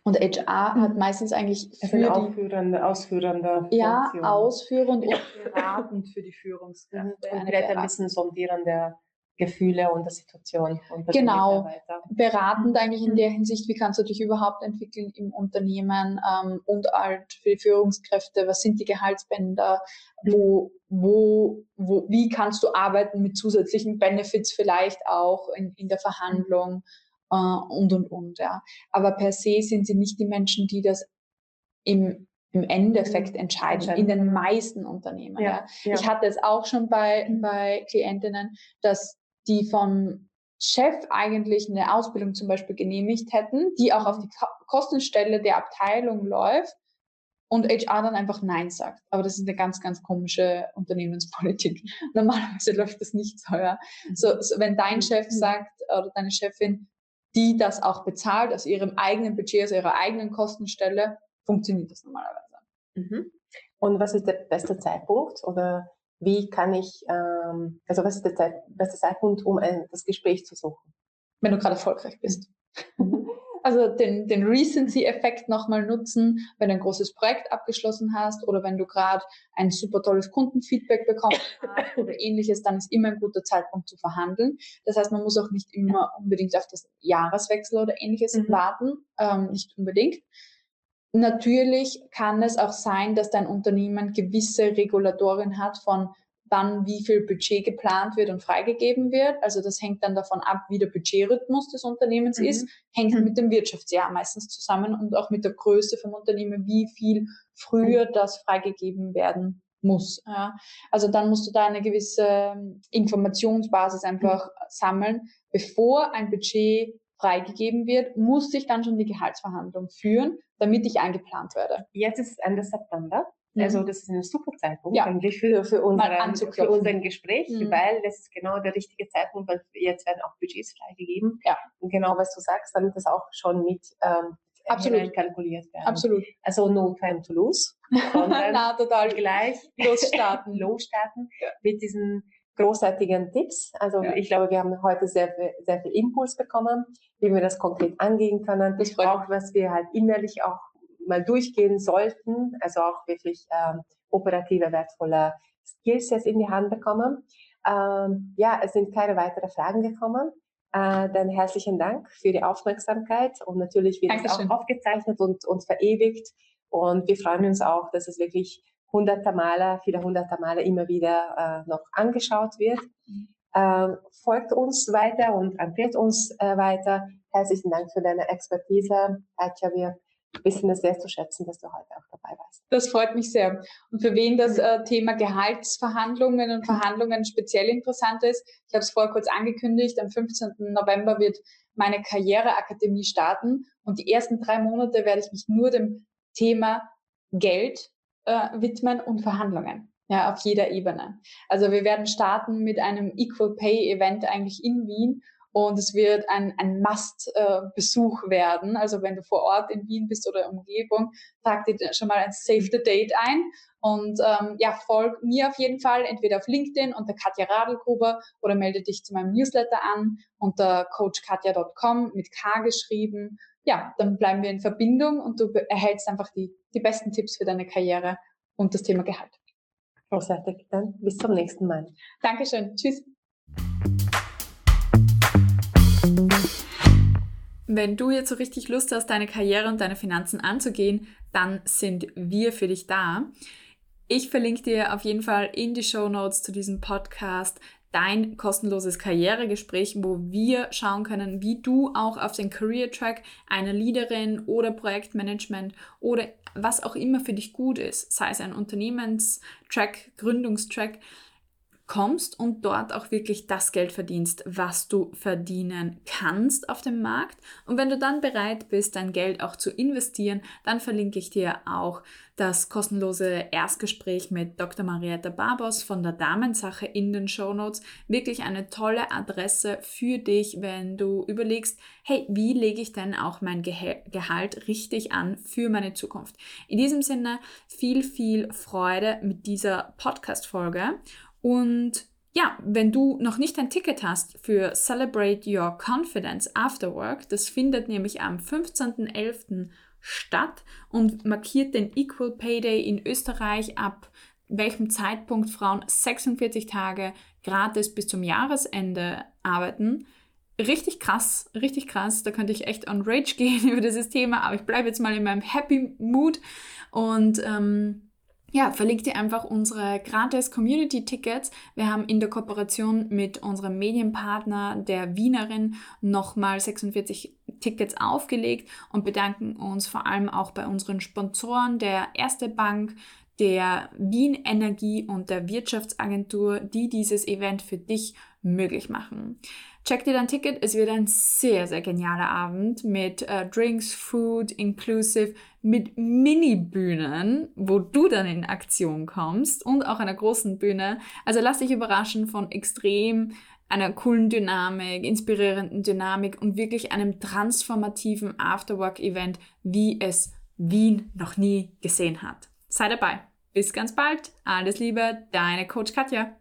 Und HR hat Mhm. meistens eigentlich Also für die, ausführende, ausführende ja, ausführend und beratend für die Mhm. Führungskräfte. Und vielleicht ein bisschen sondieren der Gefühle und der Situation. Und der Genau. Beratend eigentlich in Mhm. der Hinsicht, wie kannst du dich überhaupt entwickeln im Unternehmen ähm, und halt für die Führungskräfte, was sind die Gehaltsbänder, wo, wo, wo, wie kannst du arbeiten mit zusätzlichen Benefits vielleicht auch in, in der Verhandlung äh, und und und, ja. Aber per se sind sie nicht die Menschen, die das im, im Endeffekt entscheiden, Entscheiden. in den meisten Unternehmen. Ja. ja. Ich hatte es auch schon bei, Mhm. bei Klientinnen, dass die vom Chef eigentlich eine Ausbildung zum Beispiel genehmigt hätten, die auch auf die Ko Kostenstelle der Abteilung läuft und HR dann einfach Nein sagt. Aber das ist eine ganz, ganz komische Unternehmenspolitik. Normalerweise läuft das nicht so. Ja. So, so, wenn dein Mhm. Chef Mhm. sagt oder deine Chefin, die das auch bezahlt aus ihrem eigenen Budget, aus ihrer eigenen Kostenstelle, funktioniert das normalerweise. Mhm. Und was ist der beste Zeitpunkt oder wie kann ich, ähm, also was ist der Zeit, beste Zeitpunkt, um ein, das Gespräch zu suchen? Wenn du gerade erfolgreich bist. Mhm. Also den, den Recency-Effekt nochmal nutzen, wenn du ein großes Projekt abgeschlossen hast oder wenn du gerade ein super tolles Kundenfeedback bekommen hast oder ähnliches, dann ist immer ein guter Zeitpunkt zu verhandeln. Das heißt, man muss auch nicht immer unbedingt auf das Jahreswechsel oder ähnliches Mhm. warten, ähm, nicht unbedingt. Natürlich kann es auch sein, dass dein Unternehmen gewisse Regulatorien hat von wann wie viel Budget geplant wird und freigegeben wird. Also das hängt dann davon ab, wie der Budgetrhythmus des Unternehmens Mhm. ist, hängt Mhm. mit dem Wirtschaftsjahr meistens zusammen und auch mit der Größe vom Unternehmen, wie viel früher das freigegeben werden muss. Ja. Also dann musst du da eine gewisse ähm, Informationsbasis einfach mhm. sammeln. Bevor ein Budget freigegeben wird, muss ich dann schon die Gehaltsverhandlung führen, damit ich eingeplant werde. Jetzt ist Ende September. Also mhm. das ist ein super Zeitpunkt ja. eigentlich für, für, unseren, für unseren Gespräch, mhm. weil das ist genau der richtige Zeitpunkt, weil jetzt werden auch Budgets freigegeben. Ja. Und genau was du sagst, damit das auch schon mit ähm, Absolut. kalkuliert werden. Absolut. Also no time to lose, sondern Na, total. gleich losstarten, losstarten ja. mit diesen großartigen Tipps. Also ja. ich glaube, wir haben heute sehr, sehr viel Impuls bekommen, wie wir das konkret angehen können. Das auch was wir halt innerlich auch mal durchgehen sollten, also auch wirklich ähm, operative, wertvolle Skills jetzt in die Hand bekommen. Ähm, ja, es sind keine weiteren Fragen gekommen. Äh, dann herzlichen Dank für die Aufmerksamkeit und natürlich wird es auch aufgezeichnet und, und verewigt. Und wir freuen uns auch, dass es wirklich hunderte Male, viele hunderte Male immer wieder äh, noch angeschaut wird. Ähm, folgt uns weiter und empfiehlt uns äh, weiter. Herzlichen Dank für deine Expertise, Katja. Wir wissen es sehr zu schätzen, dass du heute auch dabei warst. Das freut mich sehr. Und für wen das äh, Thema Gehaltsverhandlungen und Verhandlungen speziell interessant ist, ich habe es vorher kurz angekündigt, am 15. November wird meine Karriereakademie starten und die ersten drei Monate werde ich mich nur dem Thema Geld äh, widmen und Verhandlungen. Ja, auf jeder Ebene. Also wir werden starten mit einem Equal Pay Event eigentlich in Wien und es wird ein, ein Must-Besuch werden. Also wenn du vor Ort in Wien bist oder Umgebung, trag dir schon mal ein Save the Date ein. Und ähm, ja, folg mir auf jeden Fall entweder auf LinkedIn unter Katja Radelgruber oder melde dich zu meinem Newsletter an unter coachkatja.com mit K geschrieben. Ja, dann bleiben wir in Verbindung und du erhältst einfach die, die besten Tipps für deine Karriere und das Thema Gehalt. Großartig. Dann bis zum nächsten Mal. Dankeschön. Tschüss. Wenn du jetzt so richtig Lust hast, deine Karriere und deine Finanzen anzugehen, dann sind wir für dich da. Ich verlinke dir auf jeden Fall in die Show Notes zu diesem Podcast dein kostenloses Karrieregespräch, wo wir schauen können, wie du auch auf den Career Track einer Leaderin oder Projektmanagement oder was auch immer für dich gut ist, sei es ein Unternehmenstrack, Gründungstrack, kommst und dort auch wirklich das Geld verdienst, was du verdienen kannst auf dem Markt. Und wenn du dann bereit bist, dein Geld auch zu investieren, dann verlinke ich dir auch das kostenlose Erstgespräch mit Dr. Marietta Barbos von der Damensache in den Show Notes. Wirklich eine tolle Adresse für dich, wenn du überlegst, hey, wie lege ich denn auch mein Gehalt richtig an für meine Zukunft? In diesem Sinne viel, viel Freude mit dieser Podcast-Folge und ja, wenn du noch nicht ein Ticket hast für Celebrate Your Confidence After Work, das findet nämlich am 15.11. statt und markiert den Equal Pay Day in Österreich ab welchem Zeitpunkt Frauen 46 Tage gratis bis zum Jahresende arbeiten. Richtig krass, richtig krass. Da könnte ich echt on Rage gehen über dieses Thema, aber ich bleibe jetzt mal in meinem Happy Mood und ähm, ja, verlinkt dir einfach unsere gratis Community-Tickets. Wir haben in der Kooperation mit unserem Medienpartner, der Wienerin, nochmal 46 Tickets aufgelegt und bedanken uns vor allem auch bei unseren Sponsoren, der Erste Bank, der Wien Energie und der Wirtschaftsagentur, die dieses Event für dich möglich machen. Check dir dein Ticket, es wird ein sehr, sehr genialer Abend mit äh, Drinks, Food, inclusive, mit Mini-Bühnen, wo du dann in Aktion kommst und auch einer großen Bühne. Also lass dich überraschen von extrem einer coolen Dynamik, inspirierenden Dynamik und wirklich einem transformativen Afterwork-Event, wie es Wien noch nie gesehen hat. Sei dabei. Bis ganz bald. Alles Liebe, deine Coach Katja.